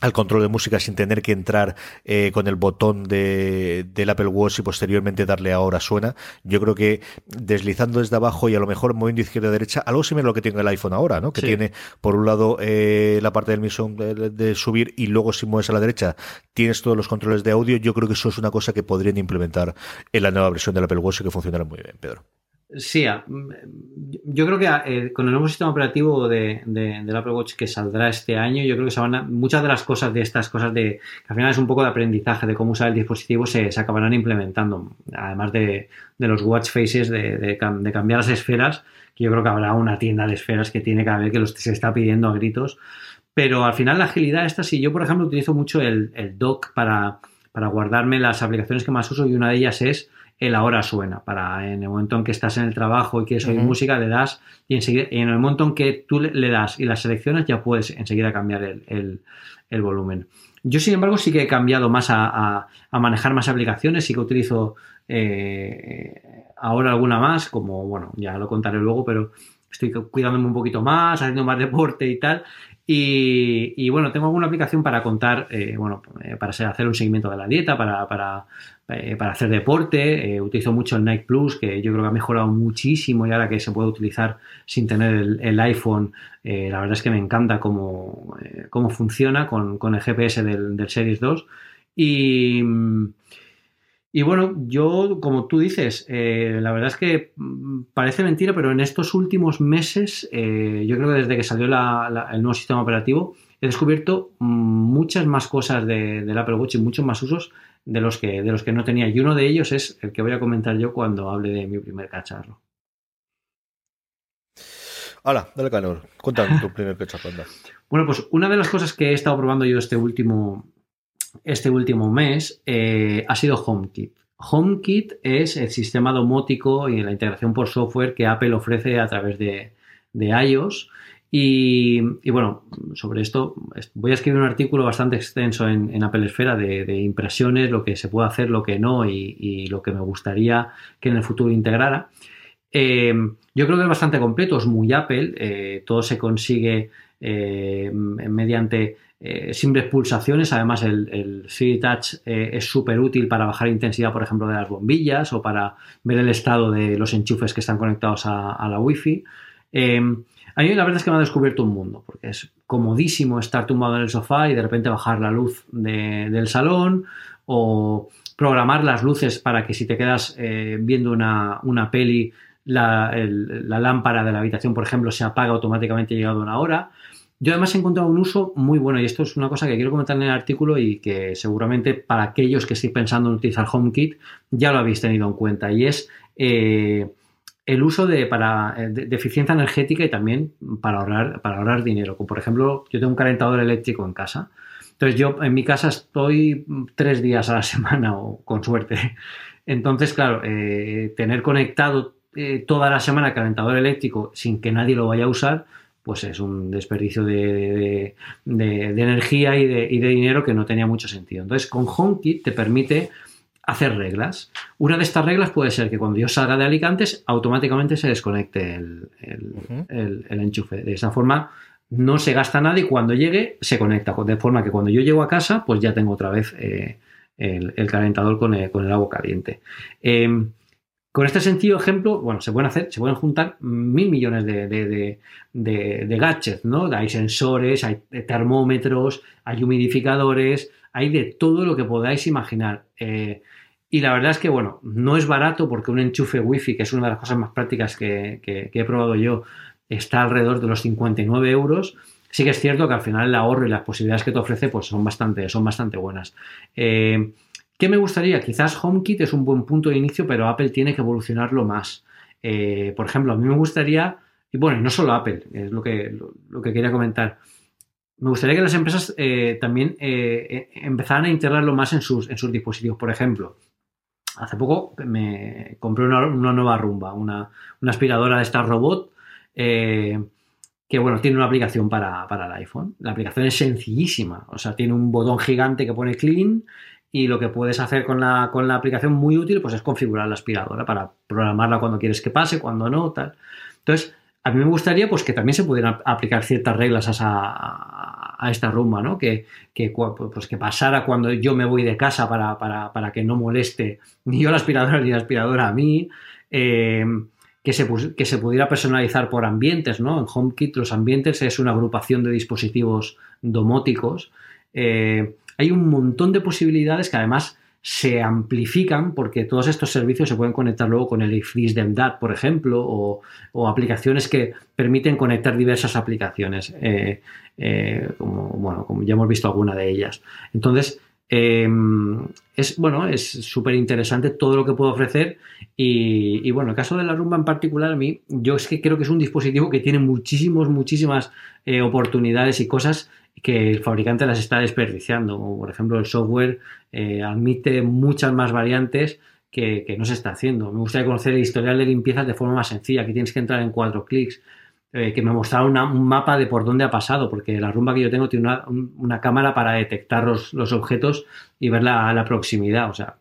al control de música sin tener que entrar eh, con el botón de, del Apple Watch y posteriormente darle ahora suena. Yo creo que deslizando desde abajo y a lo mejor moviendo izquierda a derecha, algo similar a lo que tiene el iPhone ahora, ¿no? Que tiene por un lado eh, la parte del mismo de, subir y luego si mueves a la derecha tienes todos los controles de audio. Yo creo que eso es una cosa que podrían implementar en la nueva versión del Apple Watch y que funcionará muy bien, Pedro. Sí, mm, yo creo que eh, con el nuevo sistema operativo de, del Apple Watch que saldrá este año, yo creo que se van a, muchas de las cosas de estas cosas de que al final es un poco de aprendizaje de cómo usar el dispositivo se, se acabarán implementando, además de, los watch faces, de, cambiar las esferas, que yo creo que habrá una tienda de esferas que tiene cada vez que los, se está pidiendo a gritos, pero al final la agilidad esta, si yo por ejemplo utilizo mucho el, el dock para, para guardarme las aplicaciones que más uso y una de ellas es el ahora suena. Para en el momento en que estás en el trabajo y quieres oír música, le das y enseguida, en el momento en que tú le, das y las selecciones, ya puedes enseguida cambiar el, volumen. Yo, sin embargo, sí que he cambiado más a, manejar más aplicaciones, sí que utilizo eh, ahora alguna más, como, bueno, ya lo contaré luego, pero estoy cuidándome un poquito más, haciendo más deporte y tal. Y, bueno, tengo alguna aplicación para contar, eh, bueno, eh, para hacer un seguimiento de la dieta, para, para, eh, hacer deporte. utilizo mucho el Nike Plus, que yo creo que ha mejorado muchísimo y ahora que se puede utilizar sin tener el, iPhone, la verdad es que me encanta cómo, cómo funciona con, con, el GPS del, del Series 2. Y, y bueno, yo, como tú dices, eh, la verdad es que mm, parece mentira, pero en estos últimos meses, eh, yo creo que desde que salió el nuevo sistema operativo, he descubierto mm, muchas más cosas de, del Apple Watch y muchos más usos de los, que, de los que no tenía. Y uno de ellos es el que voy a comentar yo cuando hable de mi primer cacharro. Hola, dale calor. Cuéntame tu primer cacharro. Bueno, pues una de las cosas que he estado probando yo este último, este último mes eh, ha sido HomeKit. HomeKit es el sistema domótico y la integración por software que Apple ofrece a través de, iOS. Y, bueno, sobre esto voy a escribir un artículo bastante extenso en, Apple Esfera de, impresiones, lo que se puede hacer, lo que no y, lo que me gustaría que en el futuro integrara. Eh, yo creo que es bastante completo, es muy Apple, eh, todo se consigue mediante eh, simples pulsaciones. Además, el, el Touch es súper útil para bajar intensidad, por ejemplo, de las bombillas o para ver el estado de los enchufes que están conectados a, la Wi-Fi. A mí la verdad es que me ha descubierto un mundo, porque es comodísimo estar tumbado en el sofá y de repente bajar la luz del salón o programar las luces para que si te quedas eh, viendo una, peli, la, la, lámpara de la habitación, por ejemplo, se apaga automáticamente llegado una hora. Yo además he encontrado un uso muy bueno y esto es una cosa que quiero comentar en el artículo y que seguramente para aquellos que estéis pensando en utilizar HomeKit ya lo habéis tenido en cuenta y es eh, el uso de, para, de, eficiencia energética y también para ahorrar, para ahorrar dinero. Como por ejemplo, yo tengo un calentador eléctrico en casa. Entonces yo en mi casa estoy tres días a la semana o con suerte. Entonces, claro, eh, tener conectado eh, toda la semana el calentador eléctrico sin que nadie lo vaya a usar, pues es un desperdicio de, energía y de, dinero que no tenía mucho sentido. Entonces, con HomeKit te permite hacer reglas. Una de estas reglas puede ser que cuando yo salga de Alicantes, automáticamente se desconecte el, enchufe. De esa forma, no se gasta nada y cuando llegue, se conecta. De forma que cuando yo llego a casa, pues ya tengo otra vez eh, el, calentador con el, agua caliente. Em, con este sencillo ejemplo, bueno, se pueden hacer, se pueden juntar mil millones de, gadgets, ¿no? Hay sensores, hay termómetros, hay humidificadores, hay de todo lo que podáis imaginar. Eh, y la verdad es que, bueno, no es barato porque un enchufe wifi, que es una de las cosas más prácticas que, he probado yo, está alrededor de los 59 euros. Sí que es cierto que al final el ahorro y las posibilidades que te ofrece pues son bastante, son bastante buenas. Eh, ¿Qué me gustaría? Quizás HomeKit es un buen punto de inicio, pero Apple tiene que evolucionarlo más. Eh, por ejemplo, a mí me gustaría, y bueno, no solo Apple, es lo que, lo, que quería comentar. Me gustaría que las empresas eh, también empezaran a integrarlo más en sus, en sus dispositivos. Por ejemplo, hace poco me compré una, nueva rumba, una, aspiradora de esta robot que bueno, tiene una aplicación para, para, el iPhone. La aplicación es sencillísima, o sea, tiene un botón gigante que pone clean y lo que puedes hacer con la, con la aplicación muy útil pues es configurar la aspiradora para programarla cuando quieres que pase, cuando no, tal. Entonces, a mí me gustaría pues que también se pudieran aplicar ciertas reglas a, a, esta rumba, ¿no? Que, que, pues, que pasara cuando yo me voy de casa para, para, para que no moleste ni yo la aspiradora ni la aspiradora a mí. Eh, que se, que se, pudiera personalizar por ambientes, ¿no? En HomeKit los ambientes es una agrupación de dispositivos domóticos. Eh, hay un montón de posibilidades que además se amplifican porque todos estos servicios se pueden conectar luego con el iFreeze de MDAT, por ejemplo, o, aplicaciones que permiten conectar diversas aplicaciones, eh, eh, como, bueno, como ya hemos visto alguna de ellas. Entonces, em, es bueno, es súper interesante todo lo que puede ofrecer. Y, y, bueno, el caso de la rumba en particular, a mí, yo es que creo que es un dispositivo que tiene muchísimos, muchísimas eh, oportunidades y cosas que el fabricante las está desperdiciando. por ejemplo, el software eh, admite muchas más variantes que, no se está haciendo. Me gustaría conocer el historial de limpiezas de forma más sencilla. Aquí tienes que entrar en cuatro clics. Eh, que me mostrara un mapa de por dónde ha pasado, porque la rumba que yo tengo tiene una, cámara para detectar los, objetos y ver la, la, proximidad. O sea,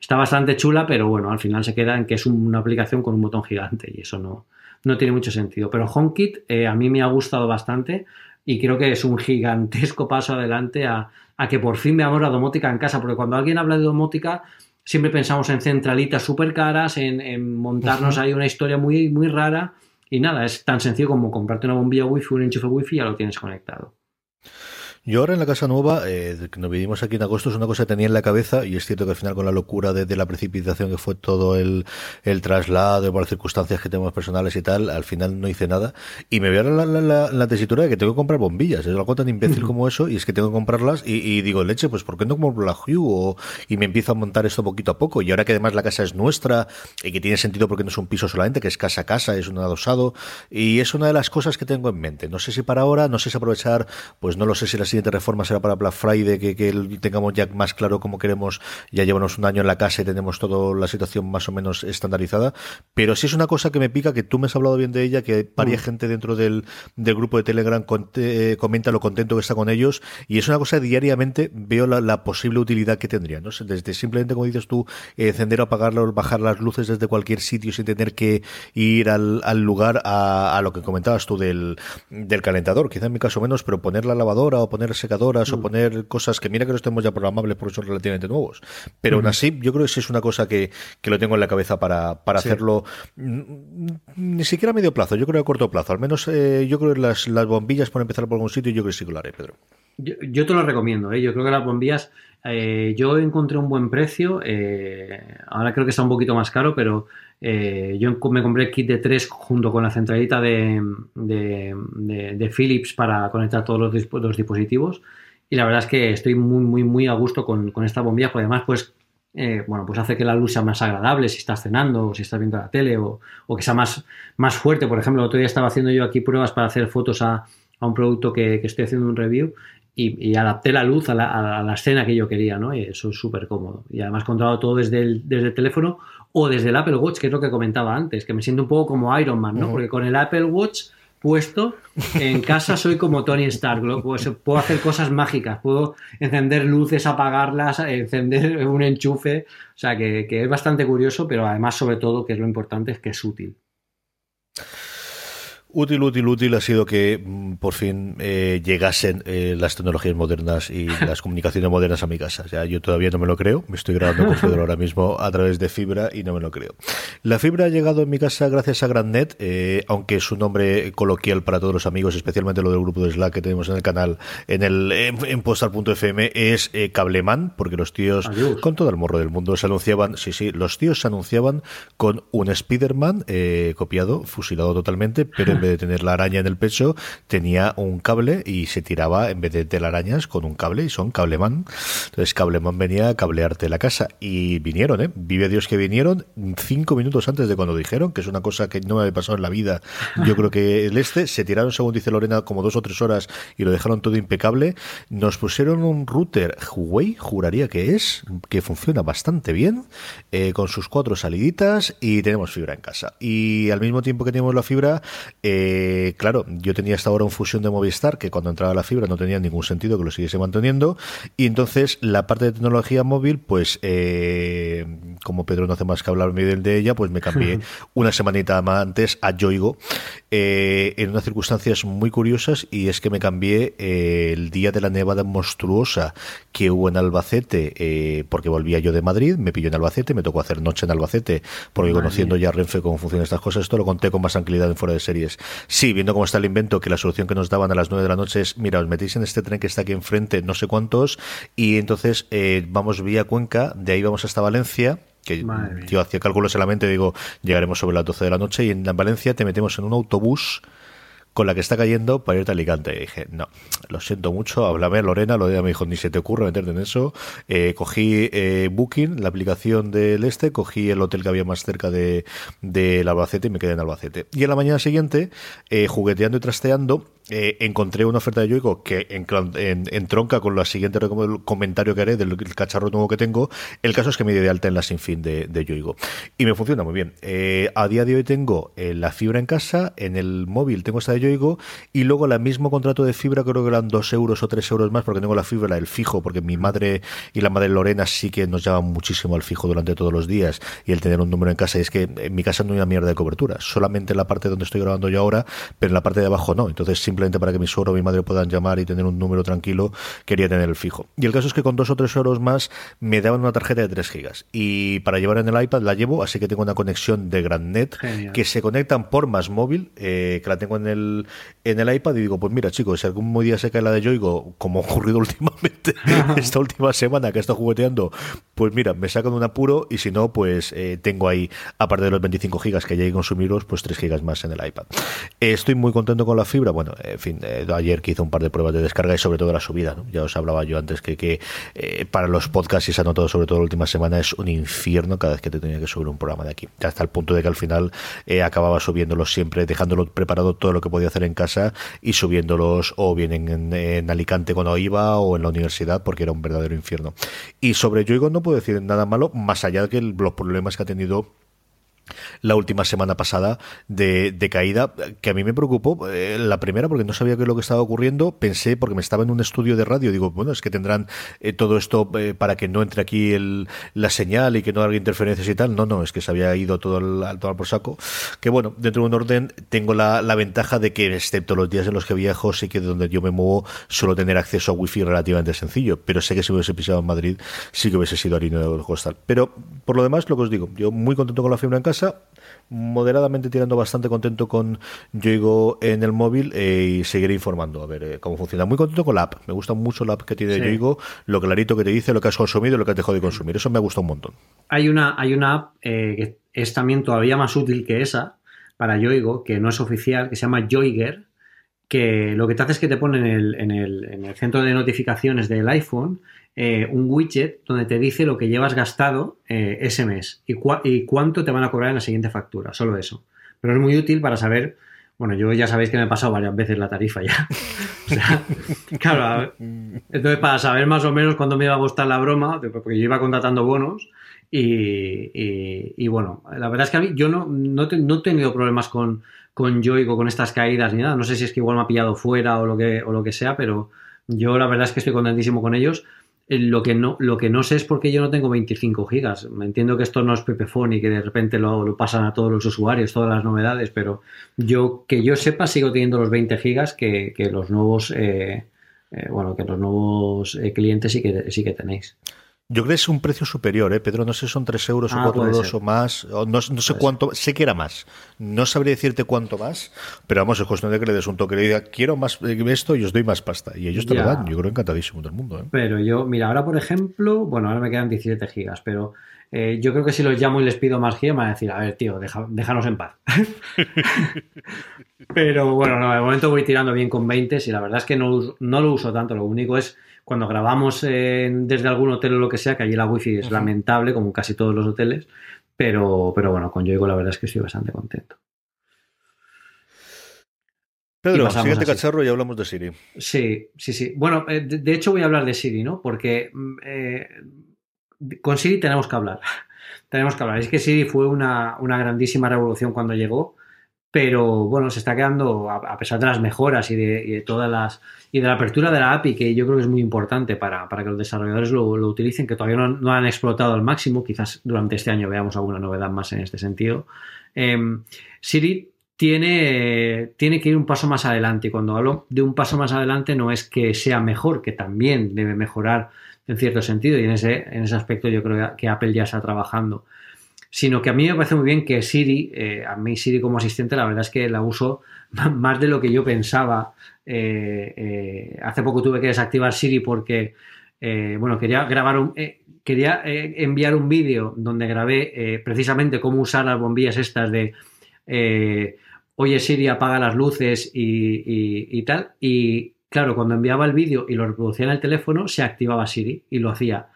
está bastante chula, pero bueno, al final se queda en que es una aplicación con un botón gigante y eso no, no tiene mucho sentido. Pero HomeKit eh, a mí me ha gustado bastante y creo que es un gigantesco paso adelante a, que por fin veamos la domótica en casa, porque cuando alguien habla de domótica siempre pensamos en centralitas súper caras, en, montarnos ahí una historia muy, muy rara y nada, es tan sencillo como comprarte una bombilla wifi, un enchufe wifi y ya lo tienes conectado. Yo ahora en la casa nueva, eh, que nos vivimos aquí en agosto, es una cosa que tenía en la cabeza y es cierto que al final con la locura de, la precipitación que fue todo el, el traslado, por las circunstancias que tenemos personales y tal, al final no hice nada y me veo la, la, la, tesitura de que tengo que comprar bombillas. Es algo tan imbécil como eso y es que tengo que comprarlas y, digo, leche, pues ¿por qué no compro la Hue? O, y me empiezo a montar esto poquito a poco y ahora que además la casa es nuestra y que tiene sentido porque no es un piso solamente, que es casa a casa, es un adosado y es una de las cosas que tengo en mente. No sé si para ahora, no sé si aprovechar, pues no lo sé si las siguiente reforma será para Black Friday, que, que tengamos ya más claro cómo queremos, ya llevamos un año en la casa y tenemos toda la situación más o menos estandarizada, pero sí es una cosa que me pica, que tú me has hablado bien de ella, que varias mm. gente dentro del, del, grupo de Telegram eh, comenta lo contento que está con ellos, y es una cosa que diariamente veo la, posible utilidad que tendría, ¿no? Desde simplemente, como dices tú, encender o apagar, bajar las luces desde cualquier sitio sin tener que ir al, al lugar a, a, lo que comentabas tú del, del calentador, quizá en mi caso menos, pero poner la lavadora o poner secador o mm. poner cosas que mira que no estemos ya programables porque son relativamente nuevos. Pero aún así, yo creo que sí es una cosa que, que lo tengo en la cabeza para, para hacerlo mm, ni siquiera a medio plazo, yo creo a corto plazo. Al menos eh, yo creo que las, las bombillas por empezar por algún sitio, yo creo que sí que lo haré, Pedro. Yo, te lo recomiendo, ¿eh? yo creo que las bombillas, eh, yo encontré un buen precio, eh, ahora creo que está un poquito más caro, pero eh, yo me compré el kit de 3 junto con la centralita de, Philips para conectar todos los, dispositivos y la verdad es que estoy muy, muy, muy a gusto con, esta bombilla, porque además pues bueno, pues hace que la luz sea más agradable si estás cenando o si estás viendo la tele o, que sea más, más fuerte. Por ejemplo, el otro día estaba haciendo yo aquí pruebas para hacer fotos a, un producto que, estoy haciendo un review y, adapté la luz a la, escena que yo quería, ¿no? Y eso es súper cómodo. Y además controlado todo desde el, desde el teléfono o desde el Apple Watch, que es lo que comentaba antes, que me siento un poco como Iron Man, ¿no? Porque con el Apple Watch puesto en casa soy como Tony Stark, pues, puedo hacer cosas mágicas, puedo encender luces, apagarlas, encender un enchufe, o sea que, que es bastante curioso, pero además sobre todo, que es lo importante, es que es útil. Útil, útil, útil ha sido que mm, por fin eh, llegasen eh, las tecnologías modernas y las comunicaciones modernas a mi casa. O sea, yo todavía no me lo creo. Me estoy grabando con Fedor ahora mismo a través de fibra y no me lo creo. La fibra ha llegado en mi casa gracias a GrandNet, eh, aunque es un nombre coloquial para todos los amigos, especialmente lo del grupo de Slack que tenemos en el canal, en el en, postal.fm, es Cableman, porque los tíos, con todo el morro del mundo, se anunciaban, sí, sí, los tíos se anunciaban con un Spider-Man copiado, fusilado totalmente, pero en de tener la araña en el pecho, tenía un cable y se tiraba en vez de telarañas con un cable y son cableman. Entonces cableman venía a cablearte la casa y vinieron, ¿eh? Vive Dios que vinieron cinco minutos antes de cuando dijeron, que es una cosa que no me había pasado en la vida. Yo creo que el este se tiraron, según dice Lorena, como dos o tres horas y lo dejaron todo impecable. Nos pusieron un router Huawei, juraría que es, que funciona bastante bien, eh, con sus cuatro saliditas y tenemos fibra en casa. Y al mismo tiempo que tenemos la fibra, eh, claro, yo tenía hasta ahora un fusión de Movistar que cuando entraba la fibra no tenía ningún sentido que lo siguiese manteniendo. Y entonces la parte de tecnología móvil, pues eh, como Pedro no hace más que hablar bien de ella, pues me cambié una semanita más antes a Yoigo eh, en unas circunstancias muy curiosas y es que me cambié el día de la nevada monstruosa que hubo en Albacete porque volvía yo de Madrid, me pilló en Albacete, me tocó hacer noche en Albacete porque conociendo ya Renfe cómo funcionan estas cosas, esto lo conté con más tranquilidad en fuera de series. Sí, viendo cómo está el invento, que la solución que nos daban a las 9 de la noche es, mira, os metéis en este tren que está aquí enfrente, no sé cuántos, y entonces eh, vamos vía Cuenca, de ahí vamos hasta Valencia, que yo hacía cálculos en la mente, digo, llegaremos sobre las 12 de la noche y en Valencia te metemos en un autobús con la que está cayendo para irte a Alicante. Y dije, no, lo siento mucho, háblame Lorena, Lorena me dijo, ni se te ocurre meterte en eso. Eh, cogí eh, Booking, la aplicación del este, cogí el hotel que había más cerca de, de Albacete y me quedé en Albacete. Y en la mañana siguiente, eh, jugueteando y trasteando, eh, encontré una oferta de Yoigo que en, tronca con la siguiente comentario que haré del cacharro nuevo que tengo. El caso es que me di de alta en la sinfín de, de Yoigo. Y me funciona muy bien. Eh, a día de hoy tengo eh, la fibra en casa, en el móvil tengo esta de Yoigo y luego el mismo contrato de fibra creo que eran dos euros o tres euros más porque tengo la fibra, el fijo, porque mi madre y la madre Lorena sí que nos llaman muchísimo al fijo durante todos los días y el tener un número en casa. Y es que en mi casa no hay una mierda de cobertura, solamente en la parte donde estoy grabando yo ahora, pero en la parte de abajo no. Entonces simplemente para que mi suegro o mi madre puedan llamar y tener un número tranquilo, quería tener el fijo. Y el caso es que con dos o tres euros más me daban una tarjeta de 3 gigas. Y para llevar en el iPad la llevo, así que tengo una conexión de GrandNet que se conectan por más móvil, eh, que la tengo en el, en el iPad y digo, pues mira chicos, si algún día se cae la de Yoigo, como ha ocurrido últimamente esta última semana que he estado jugueteando, pues mira, me sacan un apuro y si no, pues eh, tengo ahí, aparte de los 25 gigas que ya hay que consumirlos, pues 3 gigas más en el iPad. estoy muy contento con la fibra, bueno, en fin, eh, ayer que hice un par de pruebas de descarga y sobre todo la subida, ¿no? Ya os hablaba yo antes que, que para los podcasts y se ha notado sobre todo la última semana es un infierno cada vez que te tenía que subir un programa de aquí. Hasta el punto de que al final acababa subiéndolos siempre, dejándolo preparado todo lo que podía hacer en casa y subiéndolos o bien en, Alicante cuando iba o en la universidad porque era un verdadero infierno. Y sobre Yoigo no puedo decir nada malo, más allá de que los problemas que ha tenido la última semana pasada de, caída, que a mí me preocupó. Eh, la primera, porque no sabía qué es lo que estaba ocurriendo. Pensé, porque me estaba en un estudio de radio, digo, bueno, es que tendrán eh, todo esto eh, para que no entre aquí el, la señal y que no haga interferencias y tal. No, no, es que se había ido todo al, todo por saco. Que bueno, dentro de un orden tengo la, ventaja de que, excepto los días en los que viajo, sí que donde yo me muevo suelo tener acceso a wifi relativamente sencillo. Pero sé que si hubiese pisado en Madrid, sí que hubiese sido harina de costal. Pero por lo demás, lo que os digo, yo muy contento con la fibra en casa moderadamente tirando bastante contento con Yoigo en el móvil eh, y seguiré informando a ver eh, cómo funciona. Muy contento con la app, me gusta mucho la app que tiene Yoigo, lo clarito que te dice, lo que has consumido y lo que has dejado de consumir. Eso me ha gustado un montón. Hay una, hay una app eh, que es también todavía más útil que esa para Yoigo, que no es oficial, que se llama Yoiger, que lo que te hace es que te pone en el, en el, en el centro de notificaciones del iPhone eh, un widget donde te dice lo que llevas gastado eh, ese mes y, y, cuánto te van a cobrar en la siguiente factura, solo eso. Pero es muy útil para saber, bueno, yo ya sabéis que me he pasado varias veces la tarifa ya. o sea, claro, entonces para saber más o menos cuándo me iba a gustar la broma, porque yo iba contratando bonos y, y, bueno, la verdad es que a mí yo no, no, no he tenido problemas con, con Yoigo, con estas caídas ni nada. No sé si es que igual me ha pillado fuera o lo que, o lo que sea, pero yo la verdad es que estoy contentísimo con ellos. Eh, lo que, no, lo que no sé es por qué yo no tengo 25 gigas. Entiendo que esto no es Pepephone y que de repente lo, pasan a todos los usuarios, todas las novedades, pero yo que yo sepa sigo teniendo los 20 gigas que, los nuevos eh, eh, bueno que los nuevos clientes sí que sí que tenéis. Yo creo que es un precio superior, ¿eh, Pedro? No sé si son 3 euros o 4 ah, euros o más. no, sé cuánto. Sé que era más. No sabría decirte cuánto más, pero vamos, es cuestión de que le des un toque. Le diga, quiero más esto y os doy más pasta. Y ellos te lo dan. Yo creo encantadísimo del mundo. ¿eh? Pero yo, mira, ahora por ejemplo, bueno, ahora me quedan 17 gigas, pero eh, yo creo que si los llamo y les pido más gigas, me van a decir, a ver, tío, déjanos en paz. pero bueno, no, de momento voy tirando bien con 20 y la verdad es que no, no lo uso tanto. Lo único es cuando grabamos desde algún hotel o lo que sea, que allí la wifi es lamentable, como casi todos los hoteles, pero, pero bueno, con Yoigo la verdad es que estoy bastante contento. Pedro, siguiente cacharro y hablamos de Siri. Sí, sí, sí. Bueno, eh, de, hecho voy a hablar de Siri, ¿no? Porque mm, eh, con Siri tenemos que hablar. tenemos que hablar. Es que Siri fue una, una grandísima revolución cuando llegó pero bueno, se está quedando, a pesar de las mejoras y de, todas las y de la apertura de la API, que yo creo que es muy importante para, que los desarrolladores lo, utilicen, que todavía no, han explotado al máximo, quizás durante este año veamos alguna novedad más en este sentido. Em, Siri tiene, tiene que ir un paso más adelante, y cuando hablo de un paso más adelante no es que sea mejor, que también debe mejorar en cierto sentido, y en ese, en ese aspecto yo creo que Apple ya está trabajando sino que a mí me parece muy bien que Siri, eh, a mí Siri como asistente, la verdad es que la uso más de lo que yo pensaba. Eh, eh, hace poco tuve que desactivar Siri porque, bueno, quería grabar un, quería enviar un vídeo donde grabé precisamente cómo usar las bombillas estas de, oye Siri, apaga las luces y, y tal. Y claro, cuando enviaba el vídeo y lo reproducía en el teléfono, se activaba Siri y lo hacía.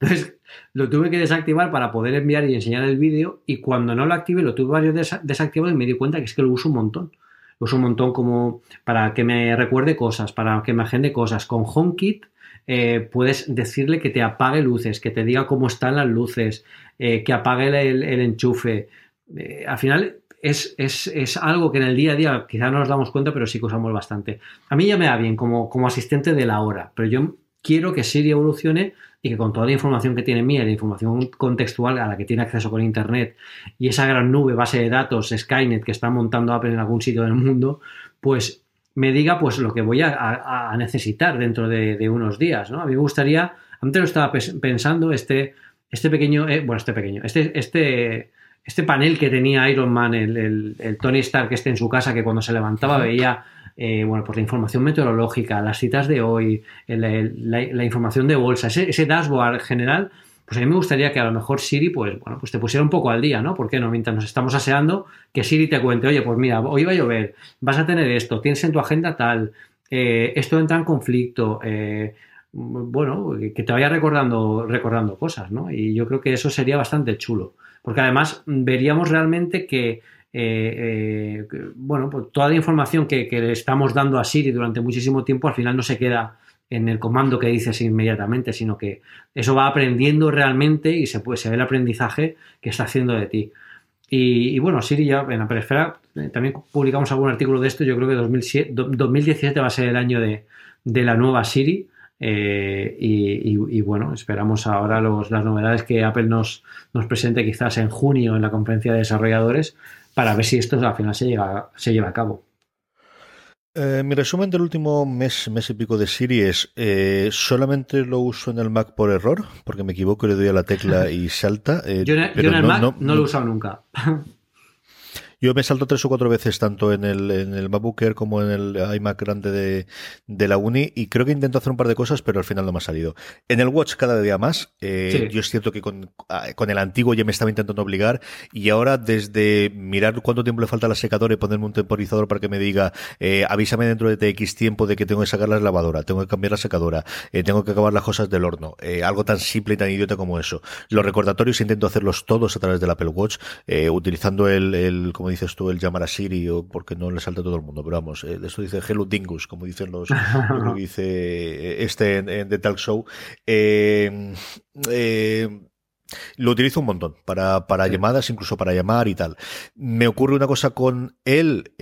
Entonces lo tuve que desactivar para poder enviar y enseñar el vídeo y cuando no lo activé lo tuve varios desactivado y me di cuenta que es que lo uso un montón. uso un montón como para que me recuerde cosas, para que me agende cosas. Con HomeKit eh, puedes decirle que te apague luces, que te diga cómo están las luces, eh, que apague el, enchufe. Eh, al final es, es, algo que en el día a día quizá no nos damos cuenta, pero sí que usamos bastante. A mí ya me da bien como, como asistente de la hora, pero yo quiero que Siri evolucione y que con toda la información que tiene mía, la información contextual a la que tiene acceso con Internet y esa gran nube, base de datos, Skynet que está montando Apple en algún sitio del mundo, pues me diga pues lo que voy a, necesitar dentro de, unos días. ¿no? A mí me gustaría, antes lo estaba pensando, este, este pequeño, eh, bueno, este pequeño, este, este, este panel que tenía Iron Man, el, el, Tony Stark que esté en su casa, que cuando se levantaba veía eh, bueno, pues la información meteorológica, las citas de hoy, la, información de bolsa, ese, dashboard general, pues a mí me gustaría que a lo mejor Siri, pues bueno, pues te pusiera un poco al día, ¿no? ¿Por qué no? Mientras nos estamos aseando, que Siri te cuente, oye, pues mira, hoy va a llover, vas a tener esto, tienes en tu agenda tal, eh, esto entra en conflicto, eh, bueno, que te vaya recordando, recordando cosas, ¿no? Y yo creo que eso sería bastante chulo, porque además veríamos realmente que eh, eh, bueno, pues toda la información que, le estamos dando a Siri durante muchísimo tiempo al final no se queda en el comando que dices inmediatamente, sino que eso va aprendiendo realmente y se, puede, se ve el aprendizaje que está haciendo de ti. Y, bueno, Siri ya en la periferia, eh, también publicamos algún artículo de esto, yo creo que 2017 va a ser el año de, la nueva Siri. y, bueno, esperamos ahora las novedades que Apple nos, nos presente quizás en junio en la conferencia de desarrolladores para ver si esto al final se, llega, se lleva a cabo. Eh, mi resumen del último mes, mes y pico de Siri es eh, solamente lo uso en el Mac por error, porque me equivoco y le doy a la tecla y salta. Eh, yo, en, el Mac no, lo he usado nunca. Yo me salto tres o cuatro veces tanto en el, en el MacBook Air como en el iMac grande de, de, la Uni y creo que intento hacer un par de cosas, pero al final no me ha salido. En el Watch cada día más. Eh, yo es cierto que con, ah, con, el antiguo ya me estaba intentando obligar y ahora desde mirar cuánto tiempo le falta a la secadora y ponerme un temporizador para que me diga eh, avísame dentro de TX tiempo de que tengo que sacar la lavadora, tengo que cambiar la secadora, eh, tengo que acabar las cosas del horno. algo tan simple y tan idiota como eso. Los recordatorios intento hacerlos todos a través del Apple Watch, utilizando el, el como dices tú, el llamar a Siri, o porque no le salta a todo el mundo, pero vamos, eh, esto dice Hello Dingus, como dicen los, lo dice este en, The Talk Show. Eh, eh, lo utilizo un montón para, para llamadas, incluso para llamar y tal. Me ocurre una cosa con él,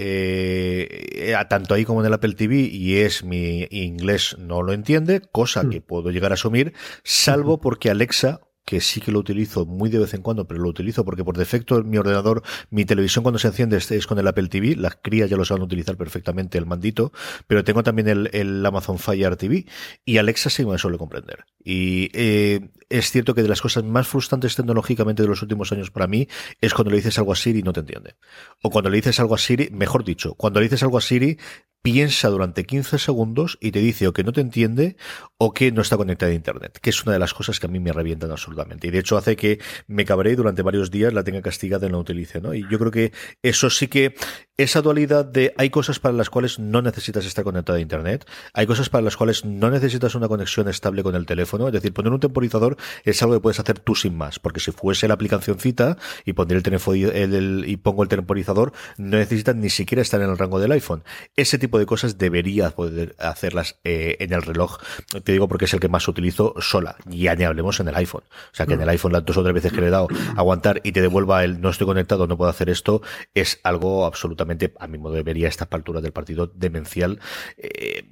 tanto ahí como en el Apple TV, y es mi inglés no lo entiende, cosa hmm. que puedo llegar a asumir, salvo porque Alexa que sí que lo utilizo muy de vez en cuando, pero lo utilizo porque por defecto mi ordenador, mi televisión cuando se enciende es con el Apple TV, las crías ya lo saben utilizar perfectamente el mandito, pero tengo también el, Amazon Fire TV y Alexa sí me suele comprender. Y eh, es cierto que de las cosas más frustrantes tecnológicamente de los últimos años para mí es cuando le dices algo a Siri y no te entiende. O cuando le dices algo a Siri, mejor dicho, cuando le dices algo a Siri piensa durante 15 segundos y te dice o que no te entiende o que no está conectada a Internet, que es una de las cosas que a mí me revientan absolutamente. Y de hecho hace que me cabré durante varios días la tenga castigada y no la utilice. ¿no? Y yo creo que eso sí que, esa dualidad de hay cosas para las cuales no necesitas estar conectada a Internet, hay cosas para las cuales no necesitas una conexión estable con el teléfono, es decir, poner un temporizador es algo que puedes hacer tú sin más, porque si fuese la aplicación cita y poner el teléfono y pongo el temporizador, no necesitas ni siquiera estar en el rango del iPhone. Ese tipo de cosas deberías poder hacerlas eh, en el reloj. Te digo porque es el que más utilizo sola. Ya ni hablemos en el iPhone. O sea que en el iPhone las dos o tres veces que le he dado aguantar y te devuelva el no estoy conectado, no puedo hacer esto, es algo absolutamente, a mi modo de altura del partido demencial. Eh,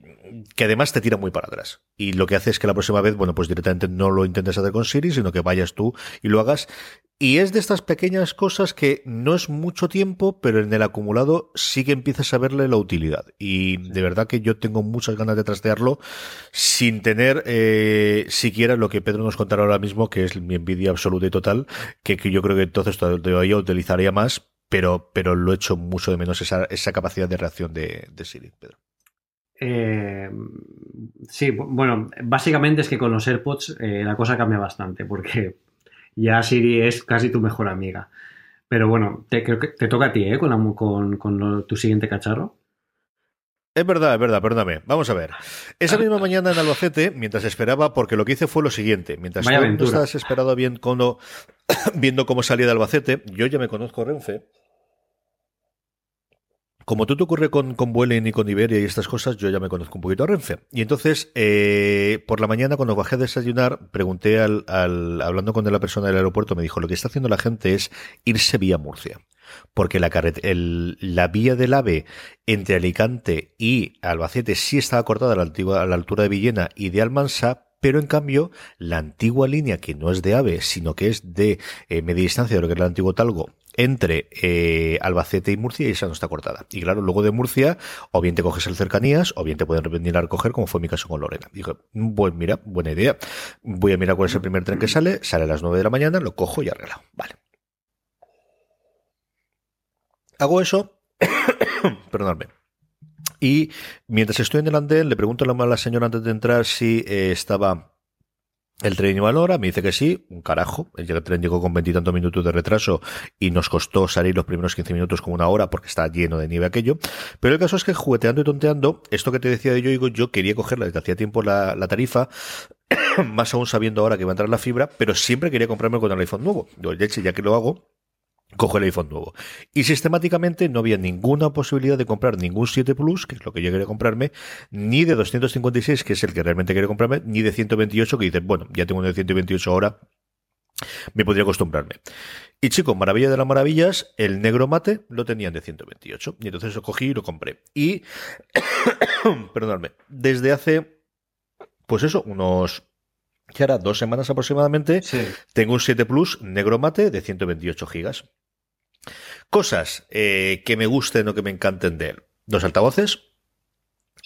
que además te tira muy para atrás. Y lo que hace es que la próxima vez, bueno, pues directamente no lo intentes hacer con Siri, sino que vayas tú y lo hagas. Y es de estas pequeñas cosas que no es mucho tiempo, pero en el acumulado sí que empiezas a verle la utilidad. Y de verdad que yo tengo muchas ganas de trastearlo sin tener eh, siquiera lo que Pedro nos contará ahora mismo, que es mi envidia absoluta y total, que, yo creo que entonces todavía utilizaría más, pero, pero lo echo mucho de menos esa, esa capacidad de reacción de, de Siri, Pedro. Eh, sí, bueno, básicamente es que con los AirPods eh, la cosa cambia bastante, porque ya Siri es casi tu mejor amiga. Pero bueno, te, creo que te toca a ti, ¿eh? Con, con, tu siguiente cacharro. Es verdad, es verdad, perdóname. Vamos a ver. Esa misma mañana en Albacete, mientras esperaba, porque lo que hice fue lo siguiente. Mientras tú estás esperado bien viendo cómo salía de Albacete, yo ya me conozco Renfe como tú te ocurre con, con Vueling y con Iberia y estas cosas, yo ya me conozco un poquito a Renfe. Y entonces, eh, por la mañana, cuando bajé a desayunar, pregunté al, al, hablando con la persona del aeropuerto, me dijo, lo que está haciendo la gente es irse vía Murcia. Porque la, el, la vía del AVE entre Alicante y Albacete sí estaba cortada a la, antigua, a la altura de Villena y de Almansa, pero en cambio la antigua línea que no es de AVE, sino que es de eh, media distancia de lo que es el antiguo Talgo, entre eh, Albacete y Murcia y esa no está cortada. Y claro, luego de Murcia, o bien te coges el cercanías, o bien te pueden venir a recoger, como fue mi caso con Lorena. Dije, pues mira, buena idea. Voy a mirar cuál es el primer tren que sale, sale a las 9 de la mañana, lo cojo y arreglado. Vale. Hago eso, perdonadme. Y mientras estoy en el andén, le pregunto a la señora antes de entrar si eh, estaba el tren iba a la hora, me dice que sí, un carajo. El tren llegó con veintitantos minutos de retraso y nos costó salir los primeros 15 minutos como una hora porque está lleno de nieve aquello. Pero el caso es que jugueteando y tonteando, esto que te decía de yo, digo, yo quería cogerla desde hacía tiempo la, tarifa, más aún sabiendo ahora que va a entrar la fibra, pero siempre quería comprarme con el iPhone nuevo. Yo, ya que lo hago, cojo el iPhone nuevo. Y sistemáticamente no había ninguna posibilidad de comprar ningún 7 Plus, que es lo que yo quería comprarme, ni de 256, que es el que realmente quería comprarme, ni de 128, que dices, bueno, ya tengo uno de 128 ahora, me podría acostumbrarme. Y chico, maravilla de las maravillas, el negro mate lo tenían de 128. Y entonces lo cogí y lo compré. Y, perdonadme, desde hace, pues eso, unos que ahora dos semanas aproximadamente, tengo un 7 Plus negro mate de 128 gigas. Cosas eh, que me gusten o que me encanten de él. Dos altavoces.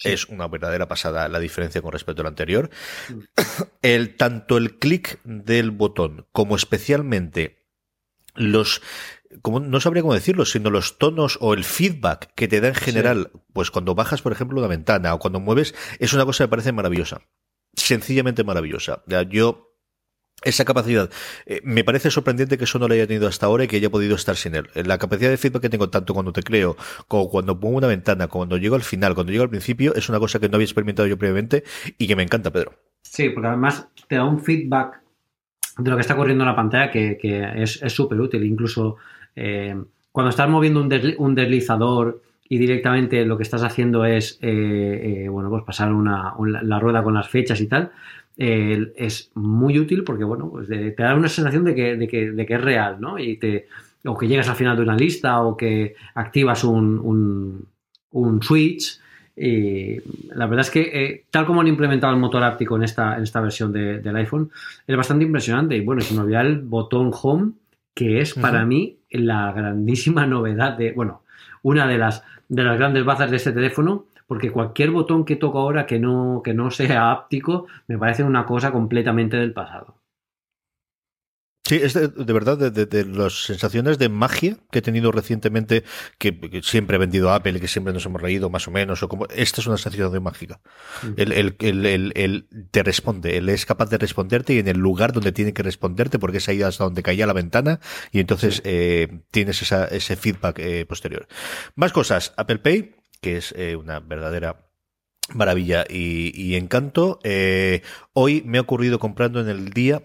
Es una verdadera pasada la diferencia con respecto al anterior. Mm. El, tanto el clic del botón como especialmente los como, no sabría cómo decirlo, sino los tonos o el feedback que te da en general, pues cuando bajas, por ejemplo, una ventana o cuando mueves, es una cosa que me parece maravillosa. Sencillamente maravillosa. Yo esa capacidad. Eh, me parece sorprendente que eso no lo haya tenido hasta ahora y que haya podido estar sin él. La capacidad de feedback que tengo tanto cuando te creo, como cuando pongo una ventana, cuando llego al final, cuando llego al principio, es una cosa que no había experimentado yo previamente y que me encanta, Pedro. Sí, porque además te da un feedback de lo que está corriendo en la pantalla que, es súper útil. Incluso eh, cuando estás moviendo un, deslizador y directamente lo que estás haciendo es, eh, bueno, pues pasar la rueda con las fechas y tal, es muy útil porque, bueno, pues te da una sensación de que, de que, de que es real, ¿no? Y te, o que llegas al final de una lista o que activas un, un, switch. Y la verdad es que, eh, tal como han implementado el motor áptico en esta, en esta versión del iPhone, es bastante impresionante. Y bueno, es un el botón Home, que es para mí la grandísima novedad de, bueno, una de las, de las grandes bazas de este teléfono porque cualquier botón que toco ahora que no, que no sea áptico me parece una cosa completamente del pasado. Sí, es de, verdad de, las sensaciones de magia que he tenido recientemente, que, siempre he vendido a Apple y que siempre nos hemos reído más o menos, o como esta es una sensación de mágica. Mm. El, el, el, te responde, él es capaz de responderte y en el lugar donde tiene que responderte, porque es ahí hasta donde caía la ventana, y entonces eh, tienes esa, ese feedback eh, posterior. Más cosas, Apple Pay, que es eh, una verdadera maravilla y, encanto. Eh, hoy me ha ocurrido comprando en el día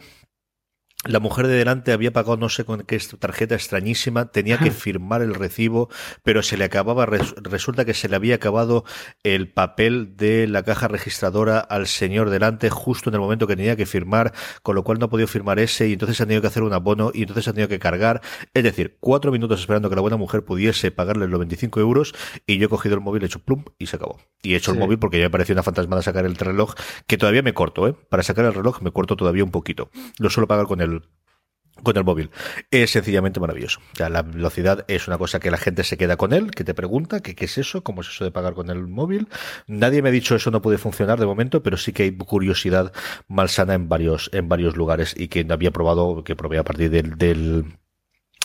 la mujer de delante había pagado no sé con qué tarjeta extrañísima, tenía que firmar el recibo, pero se le acababa, resulta que se le había acabado el papel de la caja registradora al señor delante justo en el momento que tenía que firmar, con lo cual no ha podido firmar ese y entonces ha tenido que hacer un abono y entonces ha tenido que cargar, es decir, cuatro minutos esperando que la buena mujer pudiese pagarle los 25 euros y yo he cogido el móvil, he hecho plum y se acabó. Y he hecho el móvil porque ya me pareció una fantasmada sacar el reloj, que todavía me corto, ¿eh? Para sacar el reloj me corto todavía un poquito. Lo suelo pagar con el con el móvil. Es sencillamente maravilloso. Ya la velocidad es una cosa que la gente se queda con él, que te pregunta que qué es eso, cómo es eso de pagar con el móvil. Nadie me ha dicho eso no puede funcionar de momento, pero sí que hay curiosidad malsana en varios, en varios lugares y que había probado, que probé a partir del,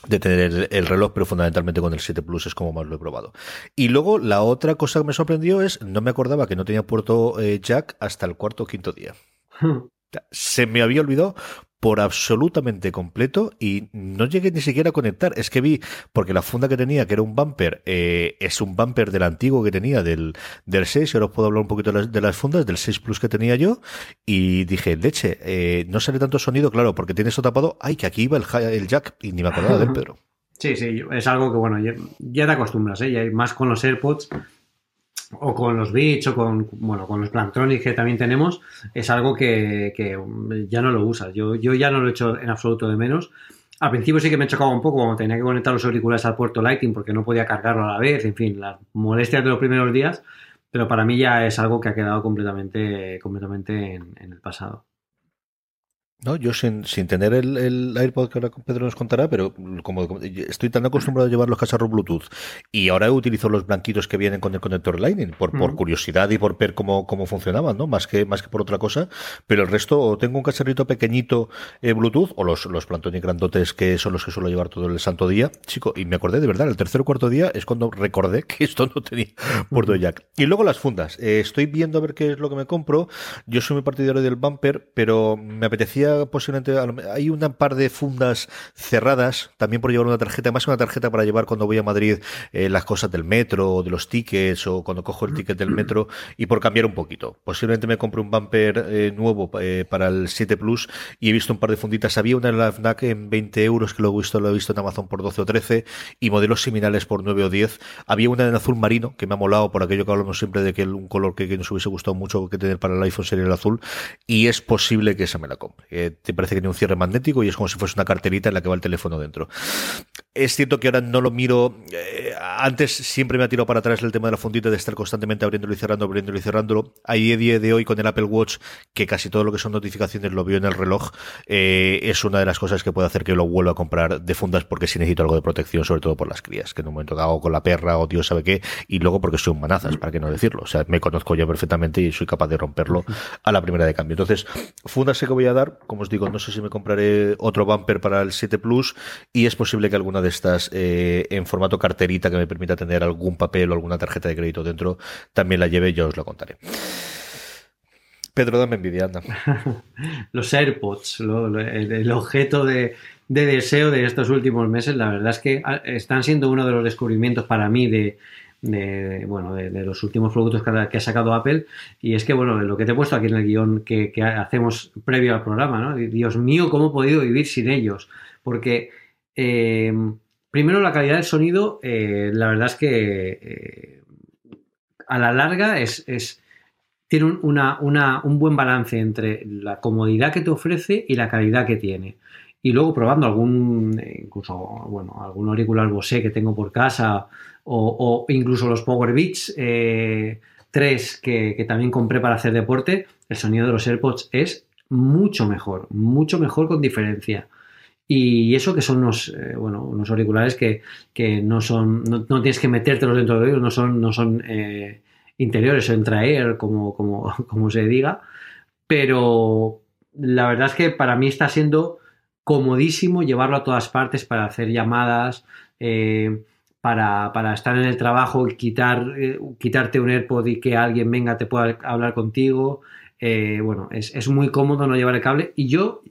de tener el, reloj, pero fundamentalmente con el 7 Plus es como más lo he probado. Y luego la otra cosa que me sorprendió es, no me acordaba que no tenía puerto eh, jack hasta el cuarto o quinto día. Hmm. Se me había olvidado por absolutamente completo y no llegué ni siquiera a conectar. Es que vi, porque la funda que tenía, que era un bumper, eh, es un bumper del antiguo que tenía, del, del 6, y ahora os puedo hablar un poquito de las, fundas, del 6 Plus que tenía yo, y dije, leche, eh, no sale tanto sonido, claro, porque tiene eso tapado, ay, que aquí iba el, el jack, y ni me acordaba del Pedro. Sí, sí, es algo que, bueno, ya, te acostumbras, ¿eh? Y más con los AirPods o con los Beats o con, bueno, con los Plantronics que también tenemos, es algo que, ya no lo usas. Yo, yo ya no lo he hecho en absoluto de menos. Al principio sí que me chocaba un poco cuando tenía que conectar los auriculares al puerto Lightning porque no podía cargarlo a la vez, en fin, las molestias de los primeros días, pero para mí ya es algo que ha quedado completamente, completamente en el pasado. No, yo sin, sin tener el, el, AirPod que ahora Pedro nos contará, pero como, estoy tan acostumbrado a llevar los cacharros Bluetooth y ahora utilizo los blanquitos que vienen con el conector Lightning por, por curiosidad y por ver cómo, cómo funcionaban, ¿no? Más que, más que por otra cosa. Pero el resto, o tengo un cacharrito pequeñito eh, Bluetooth o los, los Plantonic grandotes que son los que suelo llevar todo el santo día. Chico, y me acordé de verdad, el tercer o cuarto día es cuando recordé que esto no tenía puerto jack. Y luego las fundas. Eh, estoy viendo a ver qué es lo que me compro. Yo soy muy partidario del bumper, pero me apetecía posiblemente hay un par de fundas cerradas también por llevar una tarjeta, más una tarjeta para llevar cuando voy a Madrid eh, las cosas del metro de los tickets o cuando cojo el ticket del metro y por cambiar un poquito. Posiblemente me compre un bumper eh, nuevo eh, para el 7 Plus y he visto un par de funditas. Había una en la FNAC en 20 euros que lo he visto, lo he visto en Amazon por 12 o 13 y modelos similares por 9 o 10. Había una en azul marino que me ha molado por aquello que hablamos siempre de que un color que, nos hubiese gustado mucho que tener para el iPhone sería el azul y es posible que esa me la compre te parece que tiene un cierre magnético y es como si fuese una carterita en la que va el teléfono dentro. Es cierto que ahora no lo miro. Eh, antes siempre me ha tirado para atrás el tema de la fundita de estar constantemente abriéndolo y cerrando, abriéndolo y cerrándolo. Ahí a día de hoy con el Apple Watch, que casi todo lo que son notificaciones lo veo en el reloj, eh, es una de las cosas que puede hacer que lo vuelva a comprar de fundas porque si necesito algo de protección, sobre todo por las crías, que en un momento hago con la perra o Dios sabe qué, y luego porque soy un manazas, para qué no decirlo. O sea, me conozco yo perfectamente y soy capaz de romperlo a la primera de cambio. Entonces, fundas sé que voy a dar, como os digo, no sé si me compraré otro bumper para el 7 Plus y es posible que alguna de estas eh, en formato carterita que me permita tener algún papel o alguna tarjeta de crédito dentro también la lleve, yo os lo contaré. Pedro, dame envidia, anda. Los AirPods, el, objeto de, deseo de estos últimos meses, la verdad es que ah, están siendo uno de los descubrimientos para mí de, bueno, de, los últimos productos que ha, sacado Apple. Y es que, bueno, lo que te he puesto aquí en el guion que, hacemos previo al programa, ¿no? Dios mío, ¿cómo he podido vivir sin ellos? Porque eh, Primero, la calidad del sonido, eh, la verdad es que eh, a la larga es, tiene un, buen balance entre la comodidad que te ofrece y la calidad que tiene. Y luego probando algún, incluso, bueno, algún auricular Bose que tengo por casa o, incluso los Power Beats 3 eh, que, que también compré para hacer deporte, el sonido de los AirPods es mucho mejor, mucho mejor con diferencia. Y eso que son unos, eh, bueno, unos auriculares que, no son, no, tienes que metértelos dentro de ellos, no son, no son eh, interiores, son traer, como, como, como se diga. Pero la verdad es que para mí está siendo comodísimo llevarlo a todas partes para hacer llamadas, eh, para, estar en el trabajo y quitar, quitarte un AirPod y que alguien venga te pueda hablar contigo. bueno, es, es, muy cómodo no llevar el cable. Y yo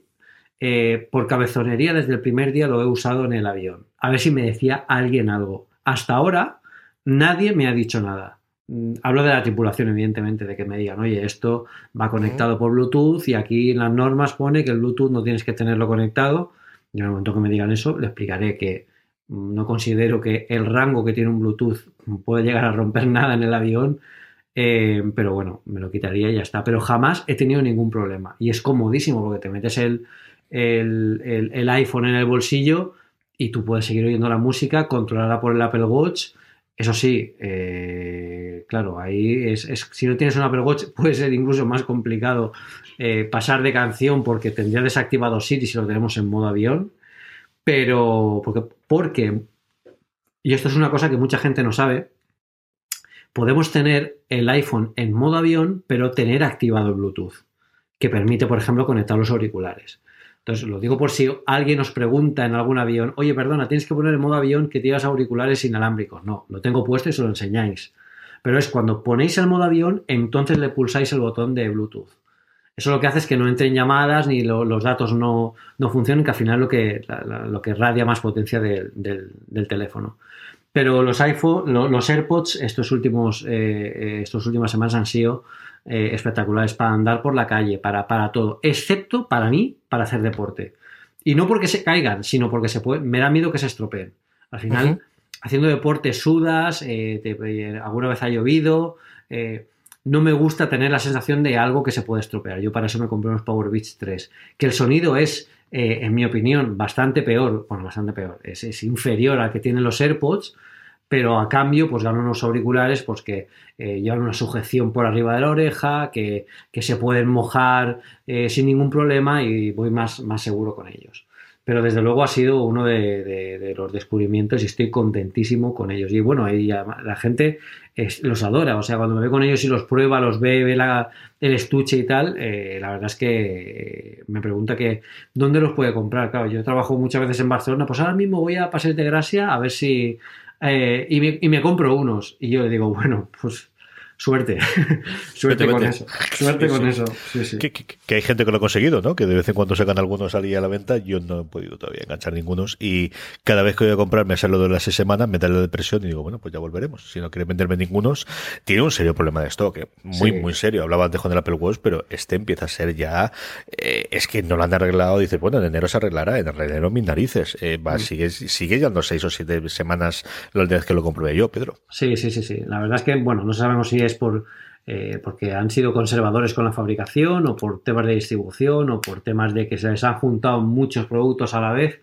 eh, por cabezonería desde el primer día lo he usado en el avión. A ver si me decía alguien algo. Hasta ahora nadie me ha dicho nada. Mm, hablo de la tripulación, evidentemente, de que me digan, oye, esto va conectado por Bluetooth y aquí en las normas pone que el Bluetooth no tienes que tenerlo conectado. Y en el momento que me digan eso, le explicaré que mm, no considero que el rango que tiene un Bluetooth puede llegar a romper nada en el avión, eh, pero bueno, me lo quitaría y ya está. Pero jamás he tenido ningún problema. Y es comodísimo porque te metes el, el, iPhone en el bolsillo y tú puedes seguir oyendo la música controlada por el Apple Watch. Eso sí, eh, claro, ahí es, si no tienes un Apple Watch puede ser incluso más complicado eh, pasar de canción porque tendría desactivado Siri si lo tenemos en modo avión. Pero, porque, porque, y esto es una cosa que mucha gente no sabe, podemos tener el iPhone en modo avión, pero tener activado Bluetooth, que permite, por ejemplo, conectar los auriculares. Entonces, lo digo por si alguien os pregunta en algún avión, oye, perdona, tienes que poner en modo avión que tienes auriculares inalámbricos. No, lo tengo puesto y se lo enseñáis. Pero es cuando ponéis el modo avión, entonces le pulsáis el botón de Bluetooth. Eso lo que hace es que no entren llamadas ni los datos no, funcionen, que al final lo que, lo que radia más potencia del, teléfono. Pero los iPhone, los AirPods, estos últimos, eh, eh, estas últimas semanas han sido eh, espectaculares para andar por la calle, para, para todo, excepto para mí, para hacer deporte. Y no porque se caigan, sino porque se puede, me da miedo que se estropeen. Al final, haciendo deporte sudas, eh, eh, alguna vez ha llovido. Eh, no me gusta tener la sensación de algo que se puede estropear. Yo para eso me compré unos Power Beats 3. Que el sonido es, en mi opinión, bastante peor. Bueno, bastante peor. Es, inferior al que tienen los AirPods. Pero a cambio, pues ganan unos auriculares pues que llevan una sujeción por arriba de la oreja, que, se pueden mojar sin ningún problema y voy más, más seguro con ellos pero desde luego ha sido uno de, los descubrimientos y estoy contentísimo con ellos. Y bueno, ahí la gente los adora, o sea, cuando me ve con ellos y los prueba, los ve, ve el estuche y tal, eh, la verdad es que me pregunta que dónde los puede comprar. Claro, yo trabajo muchas veces en Barcelona, pues ahora mismo voy a Paseo de Gracia a ver si... Eh, y, me, y me compro unos. Y yo le digo, bueno, pues Suerte. Suerte con eso. Suerte con eso. Que, hay gente que lo ha conseguido, ¿no? Que de vez en cuando sacan algunos ahí a la venta. Yo no he podido todavía enganchar ningunos. Y cada vez que voy a comprar, me sale lo de las seis semanas, me da la depresión y digo, bueno, pues ya volveremos. Si no quiere venderme ningunos, tiene un serio problema de stock. ¿eh? Muy, muy serio. Hablaba antes con el Apple Watch, pero este empieza a ser ya. Eh, es que no lo han arreglado. Dices, bueno, en enero se arreglará. En enero mis narices. Eh, va, mm. sigue, sigue ya seis o siete semanas la última vez que lo comprobé yo, Pedro. Sí, sí, sí, sí. La verdad es que, bueno, no sabemos si es por eh, porque han sido conservadores con la fabricación o por temas de distribución o por temas de que se les han juntado muchos productos a la vez,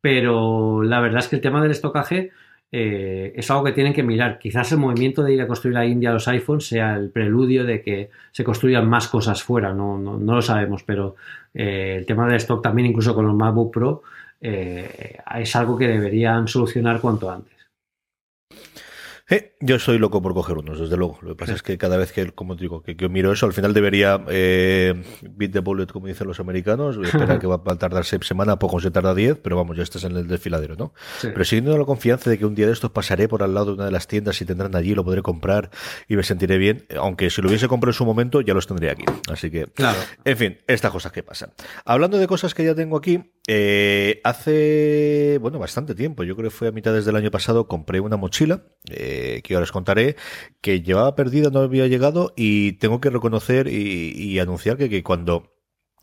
pero la verdad es que el tema del estocaje eh, es algo que tienen que mirar. Quizás el movimiento de ir a construir a India los iPhones sea el preludio de que se construyan más cosas fuera, no, lo sabemos, pero eh, el tema del stock también incluso con los MacBook Pro es algo que deberían solucionar cuanto antes. Eh, yo soy loco por coger unos, desde luego. Lo que pasa es que cada vez que, como digo, que, yo miro eso, al final debería eh, beat the bullet, como dicen los americanos. Esperar que va a tardar seis semanas, poco se tarda diez, pero vamos, ya estás en el desfiladero, ¿no? Pero siguiendo la confianza de que un día de estos pasaré por al lado de una de las tiendas y tendrán allí, lo podré comprar y me sentiré bien. Aunque si lo hubiese comprado en su momento, ya los tendría aquí. Así que, claro. en fin, estas cosas que pasan. Hablando de cosas que ya tengo aquí, eh, hace, bueno, bastante tiempo, yo creo que fue a mitad del año pasado, compré una mochila. Eh, que ahora os contaré, que llevaba perdida, no había llegado y tengo que reconocer y, anunciar que, que cuando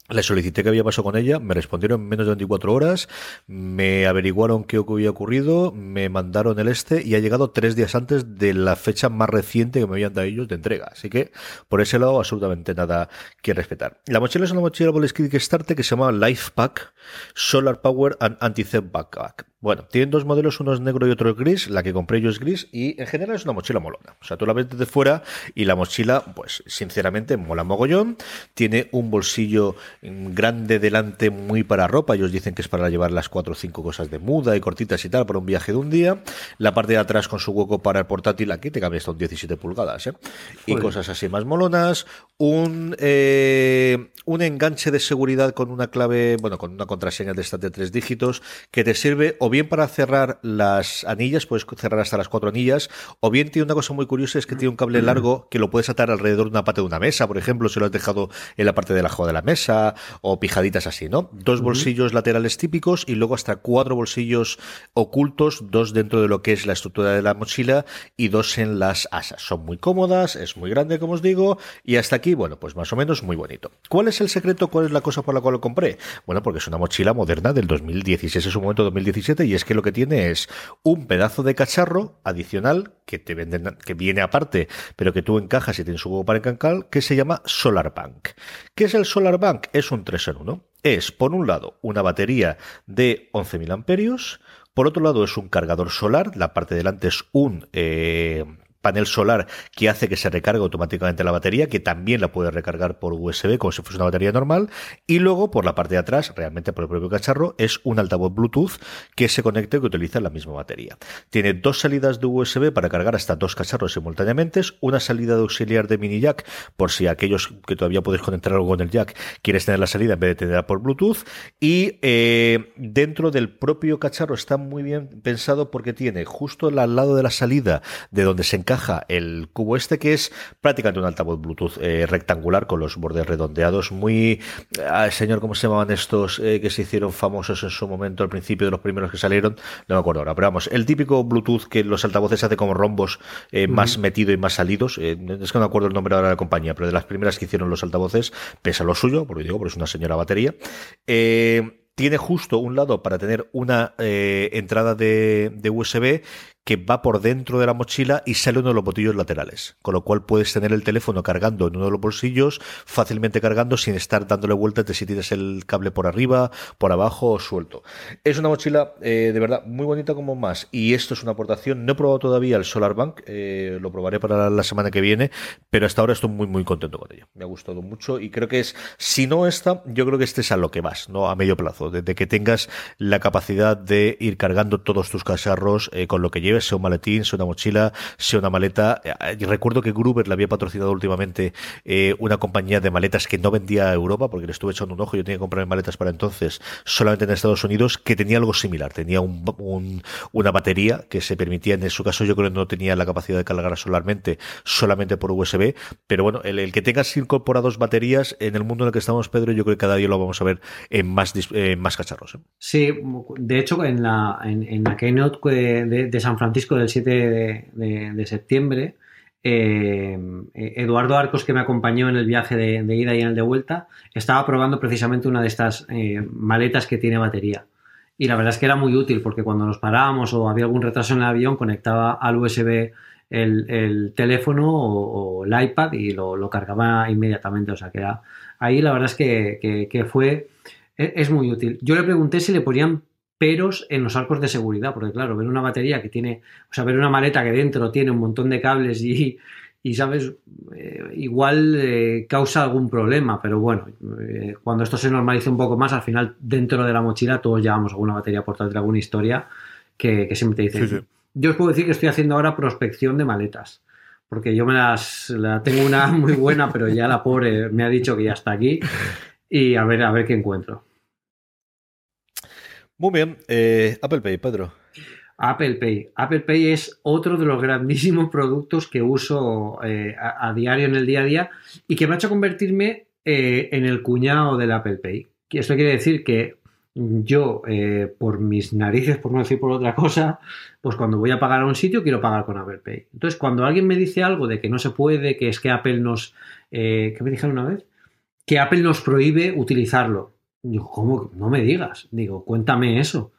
le solicité qué había pasado con ella, me respondieron en menos de 24 horas, me averiguaron qué había ocurrido, me mandaron el este y ha llegado tres días antes de la fecha más reciente que me habían dado ellos de entrega. Así que por ese lado absolutamente nada que respetar. La mochila es una mochila Boleskid Starter que se llama Life Pack Solar Power and Anti-Theft Backpack. Bueno, tienen dos modelos, uno es negro y otro es gris. La que compré yo es gris y en general es una mochila molona. O sea, tú la ves desde fuera y la mochila, pues sinceramente, mola mogollón. Tiene un bolsillo grande delante, muy para ropa. Ellos dicen que es para llevar las cuatro o cinco cosas de muda y cortitas y tal para un viaje de un día. La parte de atrás con su hueco para el portátil, aquí te cabe hasta 17 pulgadas, ¿eh? Y cosas así más molonas. Un, eh, un enganche de seguridad con una clave, bueno, con una contraseña de estas de tres dígitos que te sirve o bien para cerrar las anillas, puedes cerrar hasta las cuatro anillas, o bien tiene una cosa muy curiosa, es que tiene un cable largo que lo puedes atar alrededor de una parte de una mesa, por ejemplo, si lo has dejado en la parte de abajo de la mesa, o pijaditas así, ¿no? Dos bolsillos laterales típicos y luego hasta cuatro bolsillos ocultos, dos dentro de lo que es la estructura de la mochila y dos en las asas. Son muy cómodas, es muy grande, como os digo, y hasta aquí, bueno, pues más o menos muy bonito. ¿Cuál es el secreto? ¿Cuál es la cosa por la cual lo compré? Bueno, porque es una mochila moderna del 2016, es un momento 2017 y es que lo que tiene es un pedazo de cacharro adicional que te venden, que viene aparte, pero que tú encajas y tienes su huevo para encancar, que se llama Solar Bank. ¿Qué es el Solar Bank? Es un 3 en 1. Es, por un lado, una batería de 11.000 amperios, por otro lado es un cargador solar, la parte de delante es un eh, panel solar que hace que se recargue automáticamente la batería, que también la puede recargar por USB como si fuese una batería normal. Y luego por la parte de atrás, realmente por el propio cacharro, es un altavoz Bluetooth que se conecte que utiliza la misma batería. Tiene dos salidas de USB para cargar hasta dos cacharros simultáneamente, una salida de auxiliar de mini jack por si aquellos que todavía puedes conectar algo con el jack quieres tener la salida en vez de tenerla por Bluetooth. Y eh, dentro del propio cacharro está muy bien pensado porque tiene justo al lado de la salida de donde se encarga el cubo este, que es prácticamente un altavoz Bluetooth eh, rectangular con los bordes redondeados, muy... Ah, señor, ¿cómo se llamaban estos eh, que se hicieron famosos en su momento, al principio de los primeros que salieron? No me acuerdo ahora, pero vamos, el típico Bluetooth que los altavoces hace como rombos eh, más metido y más salidos, es que no me acuerdo el nombre ahora de la compañía, pero de las primeras que hicieron los altavoces, pesa lo suyo, porque digo, porque es una señora batería. Eh, tiene justo un lado para tener una eh, entrada de, de USB que va por dentro de la mochila y sale uno de los botillos laterales. Con lo cual puedes tener el teléfono cargando en uno de los bolsillos, fácilmente cargando sin estar dándole vueltas de si tienes el cable por arriba, por abajo o suelto. Es una mochila eh, de verdad muy bonita como más. Y esto es una aportación. No he probado todavía el Solar Bank, eh, lo probaré para la semana que viene, pero hasta ahora estoy muy muy contento con ella. Me ha gustado mucho y creo que es, si no esta, yo creo que este es a lo que vas, ¿no? A medio plazo, desde que tengas la capacidad de ir cargando todos tus cacharros eh, con lo que llevas sea un maletín, sea una mochila, sea una maleta. Eh, recuerdo que Gruber le había patrocinado últimamente eh, una compañía de maletas que no vendía a Europa, porque le estuve echando un ojo, yo tenía que comprar maletas para entonces, solamente en Estados Unidos, que tenía algo similar. Tenía un, una batería que se permitía, en su caso yo creo que no tenía la capacidad de cargar solarmente, solamente por USB, pero bueno, el, que tengas incorporados baterías en el mundo en el que estamos, Pedro, yo creo que cada día lo vamos a ver en más, más cacharros. ¿eh? Sí, de hecho, en la, en, la keynote de, de San Francisco, Francisco del 7 de, septiembre, eh, Eduardo Arcos, que me acompañó en el viaje de, ida y en el de vuelta, estaba probando precisamente una de estas eh, maletas que tiene batería. Y la verdad es que era muy útil porque cuando nos parábamos o había algún retraso en el avión, conectaba al USB el, teléfono o, el iPad y lo, cargaba inmediatamente. O sea que ahí la verdad es que, que fue, e, es muy útil. Yo le pregunté si le ponían peros en los arcos de seguridad, porque claro, ver una batería que tiene, o sea, ver una maleta que dentro tiene un montón de cables y, y sabes, eh, igual eh, causa algún problema, pero bueno, eh, cuando esto se normalice un poco más, al final dentro de la mochila todos llevamos alguna batería portátil, alguna historia que, siempre te dicen. Yo os puedo decir que estoy haciendo ahora prospección de maletas, porque yo me las, la tengo una muy buena, pero ya la pobre me ha dicho que ya está aquí y a ver, a ver qué encuentro. Muy bien. Eh, Apple Pay, Pedro. Apple Pay. Apple Pay es otro de los grandísimos productos que uso eh, a, diario en el día a día y que me ha hecho convertirme eh, en el cuñado del Apple Pay. Esto quiere decir que yo, por mis narices, por no decir por otra cosa, pues cuando voy a pagar a un sitio quiero pagar con Apple Pay. Entonces, cuando alguien me dice algo de que no se puede, que es que Apple nos... ¿Qué me dijeron una vez? Que Apple nos prohíbe utilizarlo. Digo, ¿cómo? No me digas. Digo, cuéntame eso.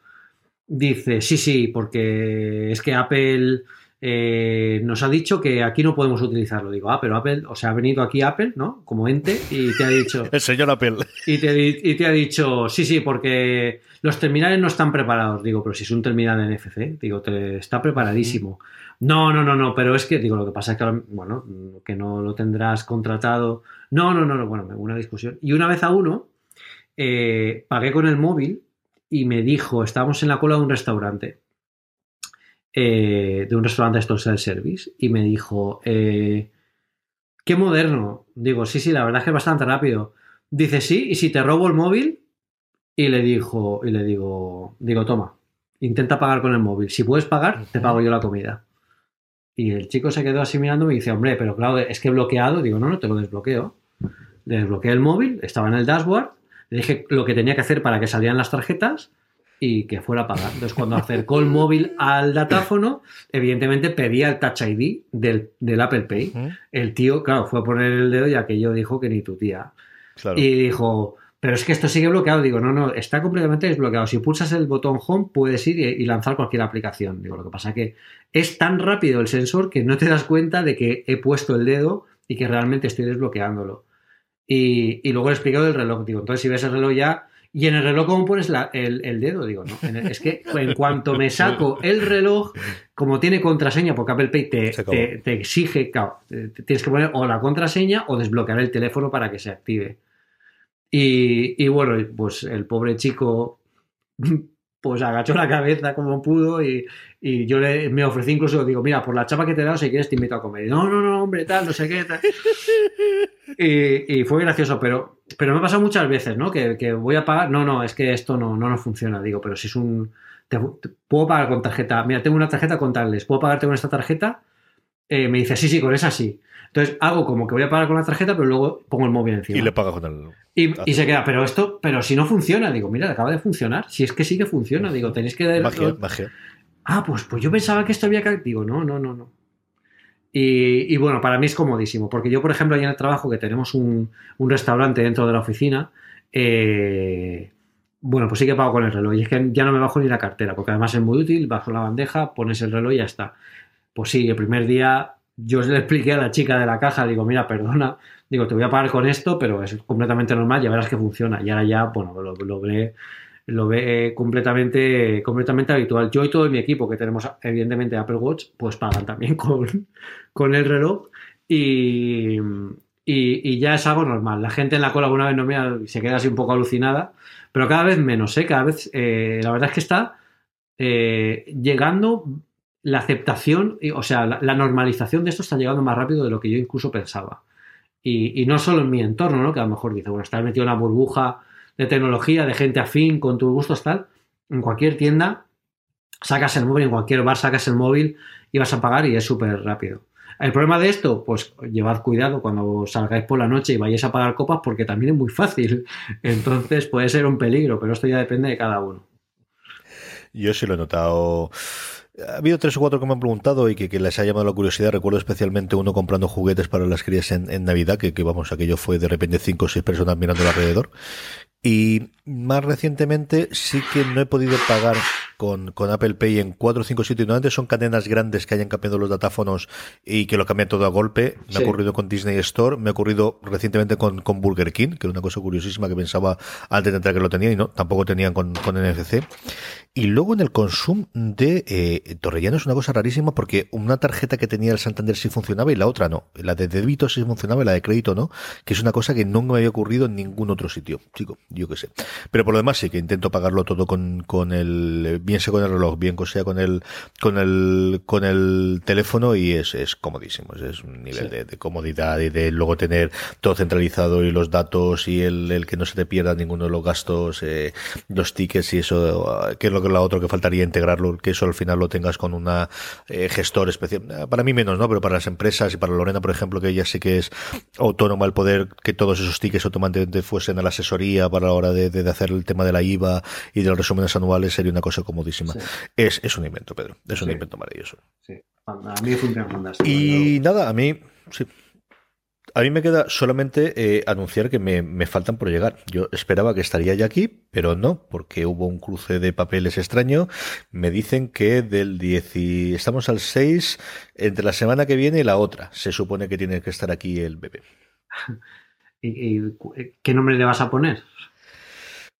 Dice, sí, sí, porque es que Apple eh, nos ha dicho que aquí no podemos utilizarlo. Digo, ah, pero Apple, o sea, ha venido aquí Apple, ¿no? Como ente y te ha dicho... El señor Apple. Y te, y te ha dicho, sí, sí, porque los terminales no están preparados. Digo, pero si es un terminal NFC, digo, te, está preparadísimo. No, no, no, no, pero es que, digo, lo que pasa es que, bueno, que no lo tendrás contratado. No, no, no, no, bueno, una discusión. Y una vez a uno eh, pagué con el móvil y me dijo, estábamos en la cola de un restaurante, eh, de un restaurante esto self-service, y me dijo, eh, qué moderno. Digo, sí, sí, la verdad es que es bastante rápido. Dice, sí, y si te robo el móvil, y le dijo, y le digo, digo, toma, intenta pagar con el móvil. Si puedes pagar, te pago yo la comida. Y el chico se quedó así mirando y me dice, hombre, pero claro, es que he bloqueado. Digo, no, no, te lo desbloqueo. Le desbloqueé el móvil, estaba en el dashboard le dije lo que tenía que hacer para que salieran las tarjetas y que fuera a pagar. Entonces, cuando acercó el móvil al datáfono, evidentemente pedía el Touch ID del, Apple Pay. El tío, claro, fue a poner el dedo y aquello dijo que ni tu tía. Y dijo, pero es que esto sigue bloqueado. Digo, no, no, está completamente desbloqueado. Si pulsas el botón Home, puedes ir y, lanzar cualquier aplicación. Digo, lo que pasa es que es tan rápido el sensor que no te das cuenta de que he puesto el dedo y que realmente estoy desbloqueándolo. Y, luego le explico del reloj. Digo, entonces si ves el reloj ya. Y en el reloj, ¿cómo pones el, dedo? Digo, no. es que en cuanto me saco el reloj, como tiene contraseña, porque Apple Pay te, te, exige, claro, tienes que poner o la contraseña o desbloquear el teléfono para que se active. Y, y bueno, pues el pobre chico pues agachó la cabeza como pudo y, yo le, me ofrecí incluso, digo, mira, por la chapa que te he dado, si quieres te invito a comer. no, no, no, hombre, tal, no sé qué, tal. Y, fue gracioso, pero, pero me ha pasado muchas veces, ¿no? Que, voy a pagar, no, no, es que esto no, no nos funciona, digo, pero si es un... puedo pagar con tarjeta, mira, tengo una tarjeta con tales, ¿puedo pagarte con esta tarjeta? Eh, me dice, sí, sí, con esa sí. Entonces hago como que voy a pagar con la tarjeta, pero luego pongo el móvil encima. Y le paga con el. Y, y, se queda, pero esto, pero si no funciona, digo, mira, acaba de funcionar. Si es que sí que funciona, digo, tenéis que dar. Magia, magia. Ah, pues, pues yo pensaba que esto había que. Digo, no, no, no, no. Y, bueno, para mí es comodísimo, porque yo, por ejemplo, allá en el trabajo, que tenemos un, restaurante dentro de la oficina, eh, Bueno, pues sí que pago con el reloj. Y es que ya no me bajo ni la cartera, porque además es muy útil, bajo la bandeja, pones el reloj y ya está. Pues sí, el primer día yo le expliqué a la chica de la caja, digo, mira, perdona, digo, te voy a pagar con esto, pero es completamente normal, ya verás que funciona. Y ahora ya, bueno, lo, lo ve, lo ve completamente, completamente habitual. Yo y todo mi equipo, que tenemos evidentemente Apple Watch, pues pagan también con, con el reloj. Y, y, ya es algo normal. La gente en la cola alguna vez no mira se queda así un poco alucinada, pero cada vez menos, ¿eh? Cada vez, eh, la verdad es que está eh, llegando la aceptación, o sea, la, normalización de esto está llegando más rápido de lo que yo incluso pensaba. Y, no solo en mi entorno, ¿no? Que a lo mejor dice, bueno, estás metido en una burbuja de tecnología, de gente afín, con tus gustos, tal. En cualquier tienda, sacas el móvil, en cualquier bar sacas el móvil y vas a pagar y es súper rápido. El problema de esto, pues llevad cuidado cuando salgáis por la noche y vayáis a pagar copas porque también es muy fácil. Entonces puede ser un peligro, pero esto ya depende de cada uno. Yo sí lo he notado ha habido tres o cuatro que me han preguntado y que, les ha llamado la curiosidad. Recuerdo especialmente uno comprando juguetes para las crías en, Navidad, que, que, vamos, aquello fue de repente cinco o seis personas mirando alrededor. Y más recientemente sí que no he podido pagar con, con Apple Pay en cuatro o cinco sitios. Normalmente son cadenas grandes que hayan cambiado los datáfonos y que lo cambian todo a golpe. Me ha ocurrido con Disney Store, me ha ocurrido recientemente con, con Burger King, que era una cosa curiosísima que pensaba antes de entrar que lo tenía y no, tampoco tenían con, con NFC. Y luego en el consumo de eh, Torrellano es una cosa rarísima porque una tarjeta que tenía el Santander sí funcionaba y la otra no. La de débito sí funcionaba y la de crédito no, que es una cosa que no me había ocurrido en ningún otro sitio. Chico, yo qué sé. Pero por lo demás sí que intento pagarlo todo con, con el bien sea con el reloj, bien sea con el, con el, con el teléfono y es, es comodísimo. Es, un nivel de, comodidad y de luego tener todo centralizado y los datos y el, el que no se te pierda ninguno de los gastos, eh, los tickets y eso, que es lo que la otro que faltaría integrarlo, que eso al final lo tengas con una eh, gestor especial. Para mí menos, ¿no? Pero para las empresas y para Lorena, por ejemplo, que ella sí que es autónoma el poder que todos esos tickets automáticamente fuesen a la asesoría para la hora de, de hacer el tema de la IVA y de los resúmenes anuales sería una cosa como es, es, un invento, Pedro. Es un invento maravilloso. Sí. A mí funciona fantástico. Y nada, a mí, sí. A mí me queda solamente eh, anunciar que me, me, faltan por llegar. Yo esperaba que estaría ya aquí, pero no, porque hubo un cruce de papeles extraño. Me dicen que del 10 y estamos al 6, entre la semana que viene y la otra, se supone que tiene que estar aquí el bebé. ¿Y, qué nombre le vas a poner?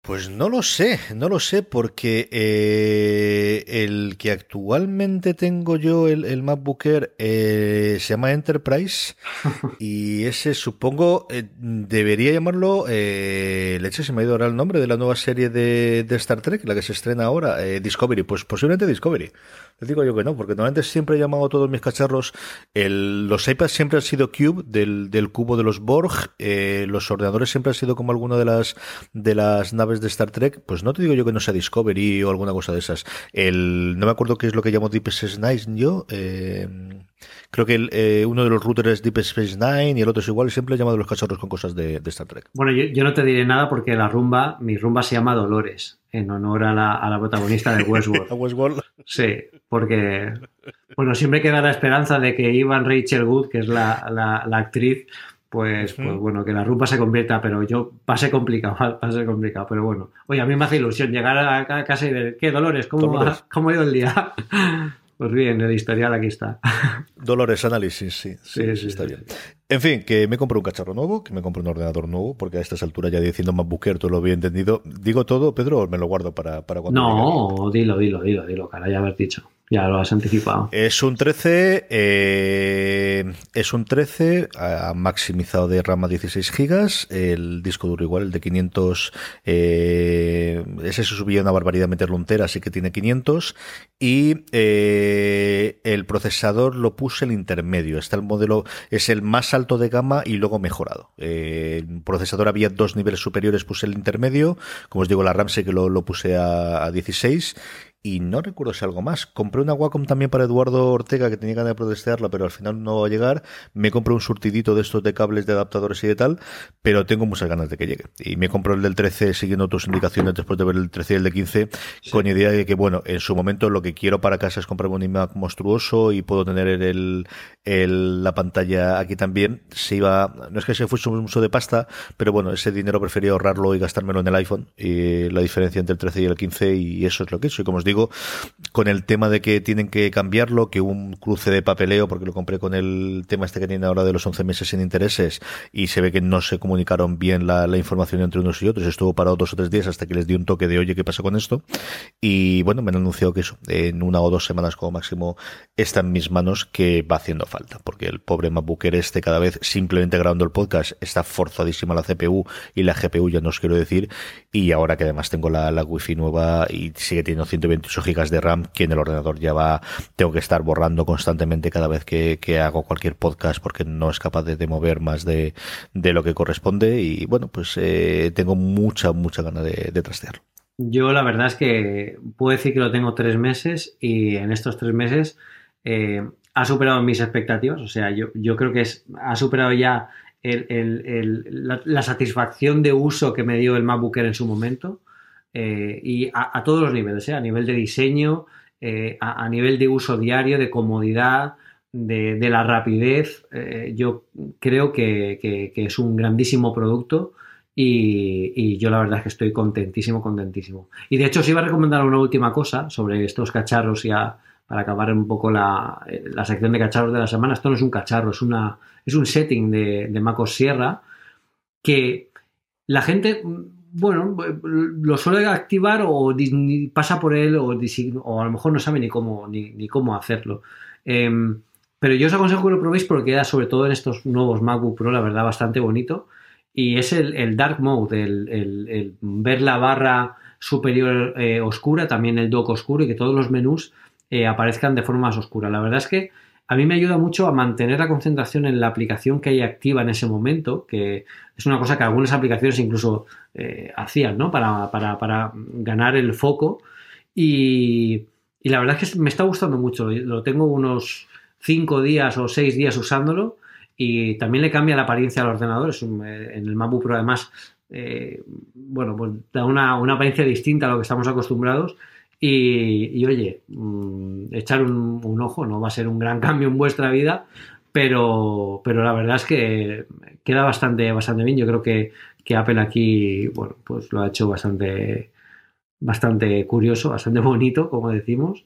Pues no lo sé, no lo sé, porque eh, el que actualmente tengo yo, el, el MacBook Air, eh, se llama Enterprise y ese supongo eh, debería llamarlo, eh, leche se me ha ido ahora el nombre de la nueva serie de, de Star Trek, la que se estrena ahora, Discovery, pues posiblemente Discovery. Les digo yo que no, porque normalmente siempre he llamado a todos mis cacharros, el, los iPads siempre han sido Cube, del, del cubo de los Borg, eh, los ordenadores siempre han sido como alguna de las, de las naves de Star Trek, pues no te digo yo que no sea Discovery o alguna cosa de esas. El, no me acuerdo qué es lo que llamo Deep Space Nine yo, eh, Creo que eh, uno de los routers es Deep Space Nine y el otro es igual. Siempre he llamado a los cacharros con cosas de, Star Trek. Bueno, yo, no te diré nada porque la rumba, mi rumba se llama Dolores, en honor a la, protagonista de Westworld. ¿A Westworld? Sí, porque, bueno, siempre queda la esperanza de que Ivan Rachel Wood, que es la, la, actriz, pues, pues bueno, que la rumba se convierta, pero yo va a ser complicado, va a ser complicado, pero bueno. Oye, a mí me hace ilusión llegar a casa y ver, ¿qué Dolores? ¿Cómo, ¿cómo ha ido el día? Pues bien, el historial aquí está. Dolores Análisis, sí, sí, sí, está bien. En fin, que me compro un cacharro nuevo, que me compro un ordenador nuevo, porque a estas alturas ya diciendo más buquer, todo lo había entendido. ¿Digo todo, Pedro, o me lo guardo para, para cuando.? No, dilo, dilo, dilo, dilo, cara, ya haber dicho. Ya lo has anticipado. Es un 13, eh, es un 13 maximizado de RAM a 16 GB, el disco duro igual, de 500, eh, ese se subía una barbaridad meterlo entera, así que tiene 500, y eh, el procesador lo puse el intermedio, está el modelo, es el más alto de gama y luego mejorado. el procesador había dos niveles superiores, puse el intermedio, como os digo, la RAM sé que lo, lo puse a, a 16, y no recuerdo si algo más. Compré una Wacom también para Eduardo Ortega que tenía ganas de protestearla, pero al final no va a llegar. Me compré un surtidito de estos de cables de adaptadores y de tal, pero tengo muchas ganas de que llegue. Y me compré el del 13 siguiendo tus indicaciones después de ver el 13 y el de 15, con idea de que, bueno, en su momento lo que quiero para casa es comprarme un iMac monstruoso y puedo tener el, el, la pantalla aquí también. Se iba, no es que se fuese un uso de pasta, pero bueno, ese dinero prefería ahorrarlo y gastármelo en el iPhone. Y la diferencia entre el 13 y el 15, y eso es lo que es. Y como os digo, con el tema de que tienen que cambiarlo, que un cruce de papeleo, porque lo compré con el tema este que tiene ahora de los 11 meses sin intereses, y se ve que no se comunicaron bien la, información entre unos y otros. Estuvo parado dos o tres días hasta que les di un toque de oye, ¿qué pasa con esto? Y bueno, me han anunciado que eso, en una o dos semanas como máximo, está en mis manos, que va haciendo falta, porque el pobre MacBooker este cada vez simplemente grabando el podcast está forzadísima la CPU y la GPU, ya no os quiero decir, y ahora que además tengo la, la Wi-Fi nueva y sigue teniendo 128 gigas de RAM, que en el ordenador ya va, tengo que estar borrando constantemente cada vez que, hago cualquier podcast porque no es capaz de, mover más de, lo que corresponde y bueno, pues eh, tengo mucha, mucha ganas de, trastearlo. Yo la verdad es que puedo decir que lo tengo tres meses y en estos tres meses eh, ha superado mis expectativas. O sea, yo, yo creo que es, ha superado ya la, satisfacción de uso que me dio el MacBook en su momento. Eh, y a, todos los niveles, ¿eh? a nivel de diseño, eh, a, nivel de uso diario, de comodidad, de, la rapidez. yo creo que, es un grandísimo producto y, yo la verdad es que estoy contentísimo, contentísimo. Y de hecho os iba a recomendar una última cosa sobre estos cacharros ya para acabar un poco la, la sección de cacharros de la semana. Esto no es un cacharro, es, una, es un setting de, de MacOS Sierra que la gente bueno, lo suele activar o pasa por él o, o, a lo mejor no sabe ni cómo, ni, cómo hacerlo. Em, pero yo os aconsejo que lo probéis porque queda sobre todo en estos nuevos MacBook Pro, la verdad, bastante bonito. Y es el, Dark Mode, el, ver la barra superior eh, oscura, también el dock oscuro y que todos los menús eh, aparezcan de forma más oscura. La verdad es que a mí me ayuda mucho a mantener la concentración en la aplicación que hay activa en ese momento, que es una cosa que algunas aplicaciones incluso eh, hacían, ¿no? Para, ganar el foco. Y, la verdad es que me está gustando mucho. Lo tengo unos 5 días o 6 días usándolo y también le cambia la apariencia al ordenador. Eh, en el MacBook Pro además, eh, bueno, pues da una, una apariencia distinta a lo que estamos acostumbrados y, oye, mm, echar un, ojo no va a ser un gran cambio en vuestra vida, pero, pero la verdad es que queda bastante, bastante bien. Yo creo que, Apple aquí, bueno, pues lo ha hecho bastante, bastante curioso, bastante bonito, como decimos.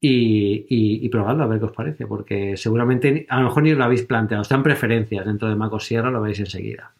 Y, y, probadlo a ver qué os parece, porque seguramente a lo mejor ni lo habéis planteado. Están preferencias dentro de Mac Sierra, lo veis enseguida.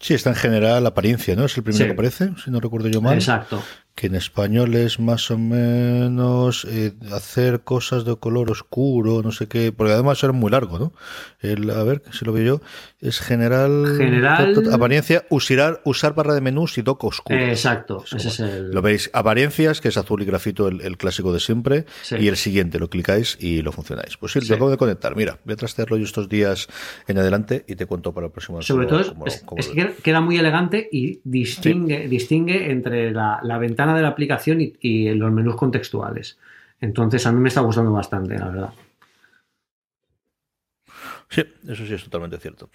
Sí, está en general la apariencia, ¿no? Es el primero que aparece, si no recuerdo yo mal. Exacto que en español es más o menos eh, hacer cosas de color oscuro, no sé qué, porque además era muy largo, ¿no? El, a ver, si lo veo yo, es general, general apariencia, usar, usar barra de menús y dock oscuro. exacto, ese es el... Lo veis, apariencias, que es azul y grafito, el, clásico de siempre, y el siguiente, lo clicáis y lo funcionáis. Pues sí, lo acabo de conectar, mira, voy a trastearlo yo estos días en adelante y te cuento para el próximo. Sobre todo es, que queda muy elegante y distingue, distingue entre la, la ventana de la aplicación y, los menús contextuales. Entonces a mí me está gustando bastante, la verdad. Sí, eso sí es totalmente cierto.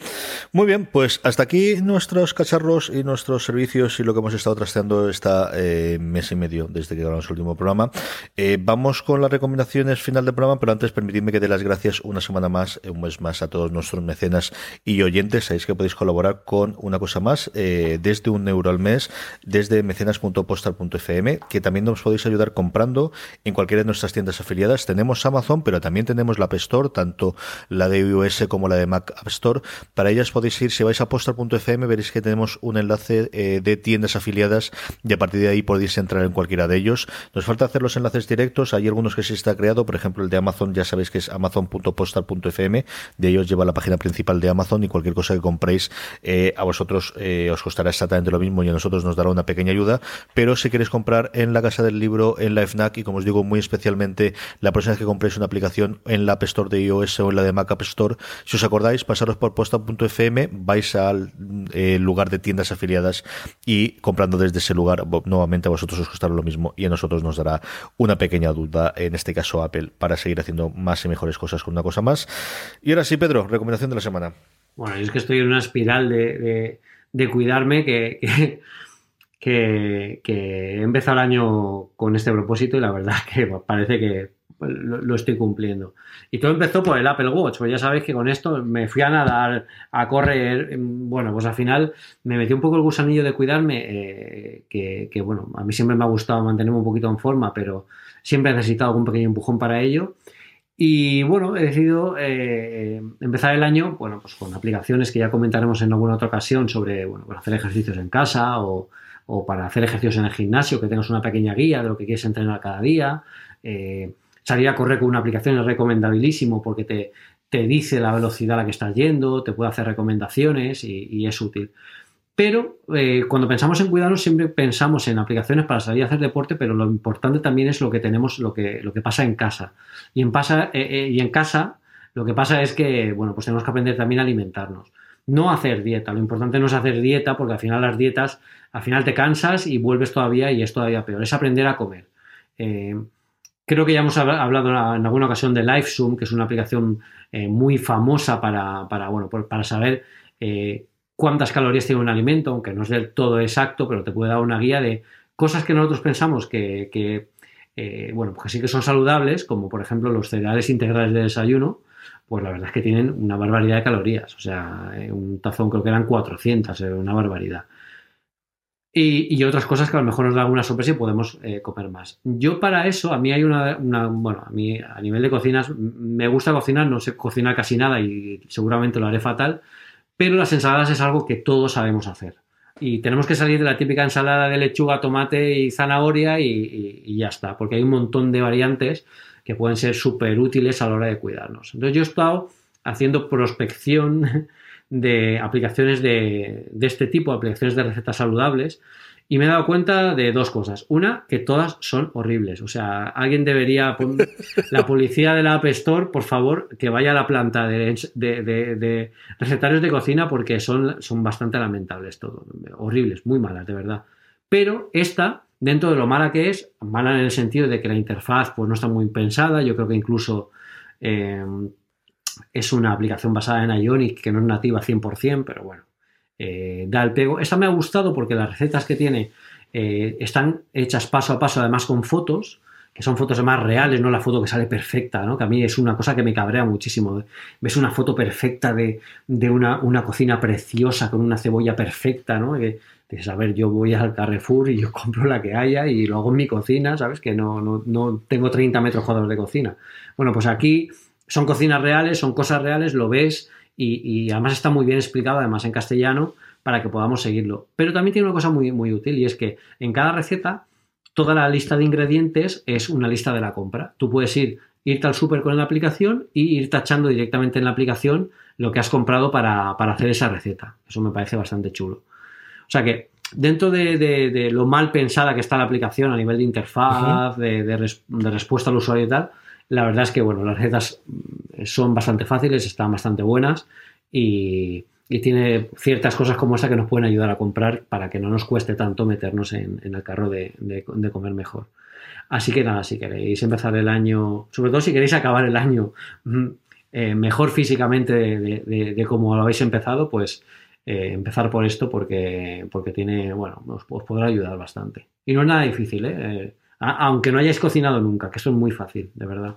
Muy bien, pues hasta aquí nuestros cacharros y nuestros servicios y lo que hemos estado trasteando esta eh, mes y medio desde que grabamos el último programa. Eh, vamos con las recomendaciones final del programa, pero antes permitidme que dé las gracias una semana más, un mes más a todos nuestros mecenas y oyentes. Sabéis que podéis colaborar con una cosa más eh, desde un euro al mes, desde mecenas.postal.fm, que también nos podéis ayudar comprando en cualquiera de nuestras tiendas afiliadas. Tenemos Amazon, pero también tenemos la App tanto la de iOS como la de Mac App Store. Para ellas podéis ir, si vais a postal.fm, veréis que tenemos un enlace eh, de tiendas afiliadas y a partir de ahí podéis entrar en cualquiera de ellos. Nos falta hacer los enlaces directos, hay algunos que sí está creado, por ejemplo el de Amazon, ya sabéis que es amazon.postal.fm, de ellos lleva la página principal de Amazon y cualquier cosa que compréis eh, a vosotros eh, os costará exactamente lo mismo y a nosotros nos dará una pequeña ayuda, pero si queréis comprar en la Casa del Libro, en la FNAC y como os digo muy especialmente la próxima vez que compréis una aplicación en la App Store de iOS o en la de Mac App Store, Si os acordáis, pasaros por posta.fm, vais al eh, lugar de tiendas afiliadas y comprando desde ese lugar, nuevamente a vosotros os costará lo mismo y a nosotros nos dará una pequeña duda, en este caso Apple, para seguir haciendo más y mejores cosas con una cosa más. Y ahora sí, Pedro, recomendación de la semana. Bueno, es que estoy en una espiral de, cuidarme que, que, he empezado el año con este propósito y la verdad que parece que lo, estoy cumpliendo. Y todo empezó por el Apple Watch, pues ya sabéis que con esto me fui a nadar, a correr, bueno, pues al final me metí un poco el gusanillo de cuidarme, eh, que, que, bueno, a mí siempre me ha gustado mantenerme un poquito en forma, pero siempre he necesitado algún pequeño empujón para ello. Y bueno, he decidido eh, empezar el año bueno, pues con aplicaciones que ya comentaremos en alguna otra ocasión sobre bueno, para hacer ejercicios en casa o, para hacer ejercicios en el gimnasio, que tengas una pequeña guía de lo que quieres entrenar cada día. Eh, salir a correr con una aplicación es recomendabilísimo porque te, te, dice la velocidad a la que estás yendo, te puede hacer recomendaciones y es útil. Pero eh, cuando pensamos en cuidarnos siempre pensamos en aplicaciones para salir a hacer deporte, pero lo importante también es lo que tenemos, lo que, lo que pasa en casa. Y en, pasa, eh, eh, y en casa lo que pasa es que, bueno, pues tenemos que aprender también a alimentarnos. No hacer dieta. Lo importante no es hacer dieta porque al final las dietas, al final te cansas y vuelves todavía y es todavía peor. Es aprender a comer. Creo que ya hemos hablado en alguna ocasión de LifeZoom, que es una aplicación muy famosa para, para, bueno, para saber cuántas calorías tiene un alimento, aunque no es del todo exacto, pero te puede dar una guía de cosas que nosotros pensamos que, eh, bueno, pues sí que son saludables, como por ejemplo los cereales integrales de desayuno, pues la verdad es que tienen una barbaridad de calorías. O sea, eh, un tazón creo que eran 400, eh, una barbaridad. Y, otras cosas que a lo mejor nos da alguna sorpresa y podemos comer más. Yo para eso, a mí hay una, una, bueno, a mí a nivel de cocinas, me gusta cocinar, no sé cocinar casi nada y seguramente lo haré fatal, pero las ensaladas es algo que todos sabemos hacer. Y tenemos que salir de la típica ensalada de lechuga, tomate y zanahoria y, ya está, porque hay un montón de variantes que pueden ser súper útiles a la hora de cuidarnos. Entonces yo he estado haciendo prospección de aplicaciones de, de este tipo, aplicaciones de recetas saludables, y me he dado cuenta de dos cosas. Una, que todas son horribles. O sea, alguien debería, la policía de la App Store, por favor, que vaya a la planta de, de, recetarios de cocina porque son, son bastante lamentables todo. Horribles, muy malas, de verdad. Pero esta, dentro de lo mala que es, mala en el sentido de que la interfaz pues, no está muy pensada. Yo creo que incluso eh, es una aplicación basada en Ionic que no es nativa 100%, pero bueno eh, da el pego. Esta me ha gustado porque las recetas que tiene eh, están hechas paso a paso, además con fotos, que son fotos más reales, no la foto que sale perfecta, ¿no? que a mí es una cosa que me cabrea muchísimo. Ves una foto perfecta de, una, cocina preciosa con una cebolla perfecta, ¿no? Que dices, a ver, yo voy al Carrefour y yo compro la que haya y lo hago en mi cocina, ¿sabes? Que no, no, no tengo 30 metros cuadrados de cocina. Bueno, pues aquí son cocinas reales, son cosas reales, lo ves y, además está muy bien explicado, además en castellano, para que podamos seguirlo. Pero también tiene una cosa muy, muy útil y es que en cada receta toda la lista de ingredientes es una lista de la compra. Tú puedes ir, irte al súper con la aplicación y ir tachando directamente en la aplicación lo que has comprado para, hacer esa receta. Eso me parece bastante chulo. O sea que dentro de, lo mal pensada que está la aplicación a nivel de interfaz, de, respuesta al usuario y tal, la verdad es que, bueno, las recetas mm, son bastante fáciles, están bastante buenas y, tiene ciertas cosas como esa que nos pueden ayudar a comprar para que no nos cueste tanto meternos en, el carro de, comer mejor. Así que nada, si queréis empezar el año, sobre todo si queréis acabar el año mm, eh, mejor físicamente de, cómo lo habéis empezado, pues eh, empezar por esto porque, porque tiene, bueno, os, podrá ayudar bastante. Y no es nada difícil, ¿eh? Aunque no hayáis cocinado nunca, que eso es muy fácil, de verdad.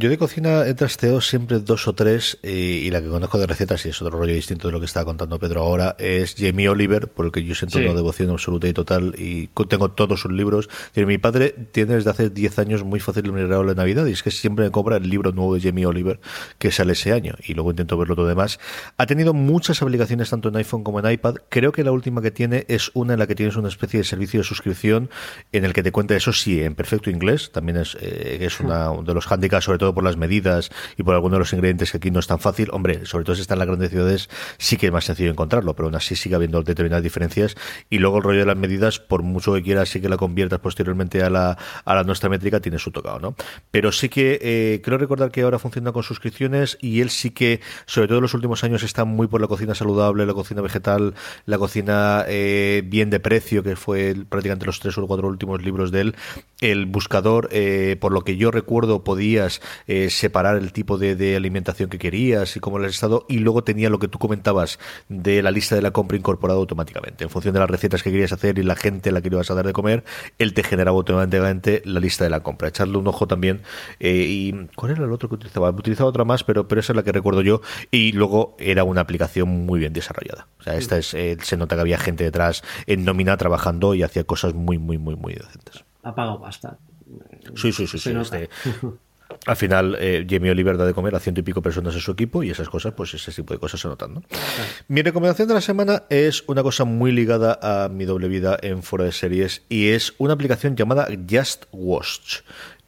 Yo de cocina he trasteado siempre dos o tres y, la que conozco de recetas, y es otro rollo distinto de lo que estaba contando Pedro ahora, es Jamie Oliver, porque yo siento una devoción absoluta y total y tengo todos sus libros. mi padre tiene desde hace 10 años muy fácil el regalo de Navidad y es que siempre me compra el libro nuevo de Jamie Oliver que sale ese año y luego intento verlo todo demás. Ha tenido muchas aplicaciones tanto en iPhone como en iPad. Creo que la última que tiene es una en la que tienes una especie de servicio de suscripción en el que te cuenta eso sí en perfecto inglés. También es, eh, es una, de los handicaps sobre todo por las medidas y por algunos de los ingredientes que aquí no es tan fácil. Hombre, sobre todo si están en las grandes ciudades, sí que es más sencillo encontrarlo, pero aún así sigue habiendo determinadas diferencias. Y luego el rollo de las medidas, por mucho que quieras, sí que la conviertas posteriormente a la, a nuestra métrica, tiene su tocado, ¿no? Pero sí que eh, creo recordar que ahora funciona con suscripciones y él sí que, sobre todo en los últimos años, está muy por la cocina saludable, la cocina vegetal, la cocina eh, bien de precio, que fue prácticamente los tres o cuatro últimos libros de él. El buscador, eh, por lo que yo recuerdo, podías eh, separar el tipo de, alimentación que querías y cómo el estado, y luego tenía lo que tú comentabas de la lista de la compra incorporado automáticamente. En función de las recetas que querías hacer y la gente a la que ibas a dar de comer, él te generaba automáticamente la lista de la compra. Echarle un ojo también. y ¿Cuál era el otro que utilizaba? Utilizaba otra más, pero, pero esa es la que recuerdo yo. Y luego era una aplicación muy bien desarrollada. O sea, esta es, eh, se nota que había gente detrás en nómina trabajando y hacía cosas muy, muy, muy, muy decentes. Ha pagado sí, sí. sí este, al final, eh, Jamie Oliver da de comer a ciento y pico personas en su equipo y esas cosas, pues ese tipo de cosas se notan. ¿no? Mi recomendación de la semana es una cosa muy ligada a mi doble vida en fuera de series y es una aplicación llamada Just Watch.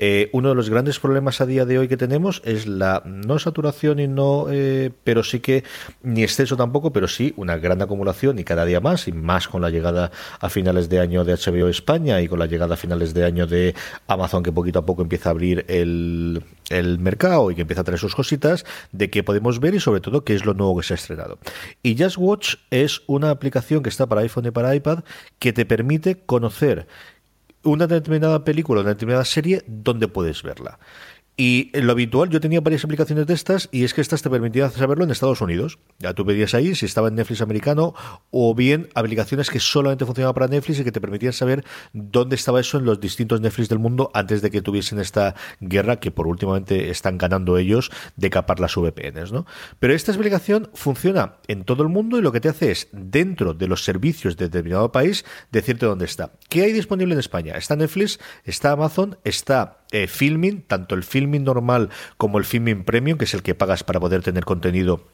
Eh, uno de los grandes problemas a día de hoy que tenemos es la no saturación y no, eh, pero sí que ni exceso tampoco, pero sí una gran acumulación y cada día más y más con la llegada a finales de año de HBO España y con la llegada a finales de año de Amazon que poquito a poco empieza a abrir el, el mercado y que empieza a traer sus cositas de qué podemos ver y sobre todo qué es lo nuevo que se ha estrenado. Y Just Watch es una aplicación que está para iPhone y para iPad que te permite conocer una determinada película, una determinada serie, ¿dónde puedes verla? Y lo habitual, yo tenía varias aplicaciones de estas y es que estas te permitían saberlo en Estados Unidos. Ya tú pedías ahí si estaba en Netflix americano o bien aplicaciones que solamente funcionaban para Netflix y que te permitían saber dónde estaba eso en los distintos Netflix del mundo antes de que tuviesen esta guerra que por últimamente están ganando ellos de capar las VPNs. ¿no? Pero esta aplicación funciona en todo el mundo y lo que te hace es, dentro de los servicios de determinado país, decirte dónde está. ¿Qué hay disponible en España? Está Netflix, está Amazon, está eh, Filming, tanto el Filming normal como el Filming Premium, que es el que pagas para poder tener contenido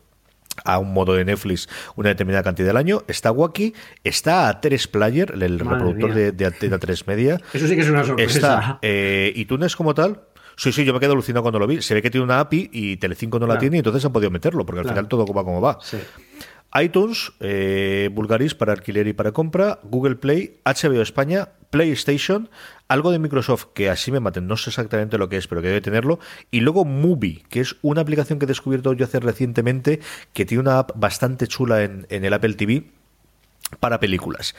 a un modo de Netflix una determinada cantidad del año. Está Wacky, está A3 Player, el reproductor de, de, A3 Media. Eso sí que es una sorpresa. Está eh, iTunes como tal. Sí, sí, yo me quedo alucinado cuando lo vi. Se ve que tiene una API y Telecinco no la tiene y entonces han podido meterlo, porque al final todo va como va. iTunes, eh, Bulgaris para alquiler y para compra, Google Play, HBO España, PlayStation, algo de Microsoft que así me maten, no sé exactamente lo que es, pero que debe tenerlo, y luego Movie, que es una aplicación que he descubierto yo hace recientemente, que tiene una app bastante chula en, en el Apple TV para películas.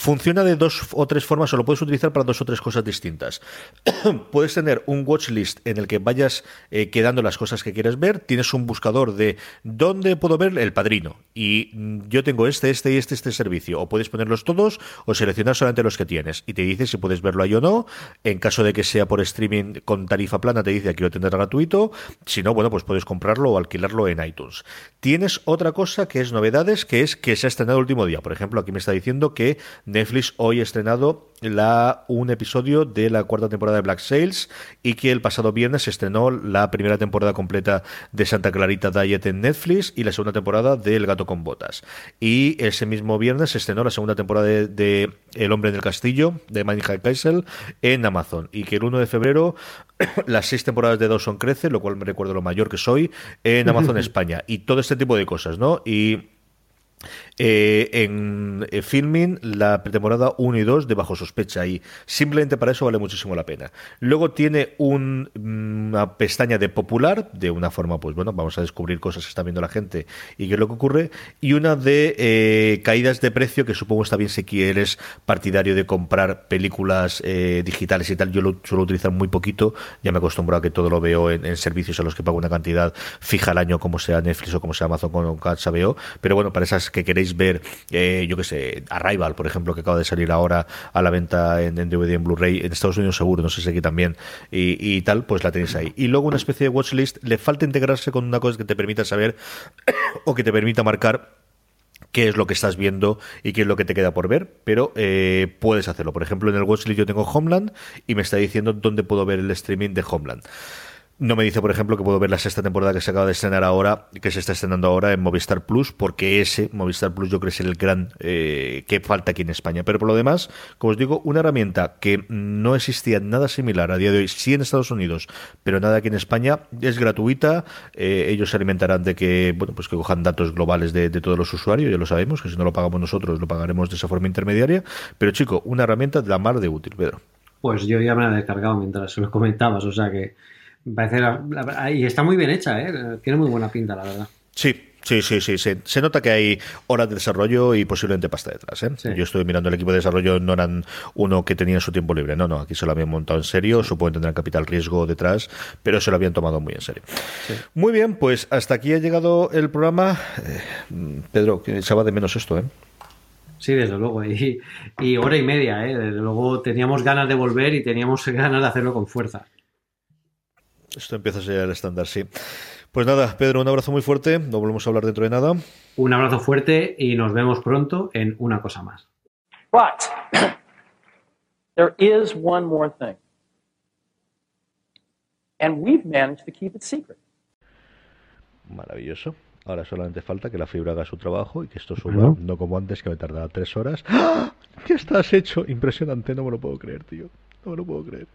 Funciona de dos o tres formas o lo puedes utilizar para dos o tres cosas distintas. puedes tener un watch list en el que vayas eh, quedando las cosas que quieres ver. Tienes un buscador de dónde puedo ver el padrino. Y mm, yo tengo este, este y este, este servicio. O puedes ponerlos todos o seleccionar solamente los que tienes. Y te dice si puedes verlo ahí o no. En caso de que sea por streaming con tarifa plana, te dice aquí lo tendrás gratuito. Si no, bueno, pues puedes comprarlo o alquilarlo en iTunes. Tienes otra cosa que es novedades, que es que se ha estrenado el último día. Por ejemplo, aquí me está diciendo que Netflix hoy ha estrenado la, un episodio de la cuarta temporada de Black Sails y que el pasado viernes se estrenó la primera temporada completa de Santa Clarita Diet en Netflix y la segunda temporada de El gato con botas. Y ese mismo viernes se estrenó la segunda temporada de, El hombre en el castillo de High Kaisel en Amazon y que el 1 de febrero las seis temporadas de Dawson crece, lo cual me recuerdo lo mayor que soy, en Amazon España y todo este tipo de cosas, ¿no? Y eh, en eh, Filming la temporada 1 y 2 de Bajo Sospecha y simplemente para eso vale muchísimo la pena. Luego tiene mm, una pestaña de popular, de una forma, pues bueno, vamos a descubrir cosas que está viendo la gente y qué es lo que ocurre, y una de eh, caídas de precio, que supongo está bien si quieres partidario de comprar películas digitales y tal, yo lo suelo utilizar muy poquito, ya me acostumbro a que todo lo veo en, servicios a los que pago una cantidad fija al año, como sea Netflix o como sea Amazon con HBO, pero bueno, para esas que queréis ver, eh, yo que sé, Arrival, por ejemplo, que acaba de salir ahora a la venta en, DVD en Blu-ray, en Estados Unidos seguro, no sé si aquí también, y, tal, pues la tenéis ahí. Y luego una especie de watchlist, le falta integrarse con una cosa que te permita saber o que te permita marcar qué es lo que estás viendo y qué es lo que te queda por ver, pero eh, puedes hacerlo. Por ejemplo, en el watchlist yo tengo Homeland y me está diciendo dónde puedo ver el streaming de Homeland. No me dice, por ejemplo, que puedo ver la sexta temporada que se acaba de estrenar ahora, que se está estrenando ahora en Movistar Plus, porque ese Movistar Plus yo creo que es el gran eh, que falta aquí en España. Pero por lo demás, como os digo, una herramienta que no existía nada similar a día de hoy, sí en Estados Unidos, pero nada aquí en España, es gratuita. Eh, ellos se alimentarán de que, bueno, pues que cojan datos globales de, de todos los usuarios, ya lo sabemos, que si no lo pagamos nosotros, lo pagaremos de esa forma intermediaria. Pero chico, una herramienta de la mar de útil, Pedro. Pues yo ya me la he descargado mientras lo comentabas, o sea que parece la- la- y está muy bien hecha, ¿eh? tiene muy buena pinta, la verdad. Sí, sí, sí, sí, sí. Se nota que hay horas de desarrollo y posiblemente pasta detrás. ¿eh? Sí. Yo estoy mirando el equipo de desarrollo, no eran uno que tenía su tiempo libre. No, no, aquí se lo habían montado en serio. Supongo que tendrán capital riesgo detrás, pero se lo habían tomado muy en serio. Muy bien, pues hasta aquí ha llegado el programa. Eh, Pedro, que se va de menos esto, ¿eh? Sí, desde luego. Y, y hora y media, ¿eh? Desde luego teníamos ganas de volver y teníamos ganas de hacerlo con fuerza. Esto empieza a ser el estándar, sí. Pues nada, Pedro, un abrazo muy fuerte. No volvemos a hablar dentro de nada. Un abrazo fuerte y nos vemos pronto en una cosa más. But there is one more thing. And we've managed to keep it secret. Maravilloso. Ahora solamente falta que la fibra haga su trabajo y que esto suba, Bueno. no como antes, que me tardaba tres horas. ¡Ah! ¿Qué estás hecho? Impresionante, no me lo puedo creer, tío. No me lo puedo creer.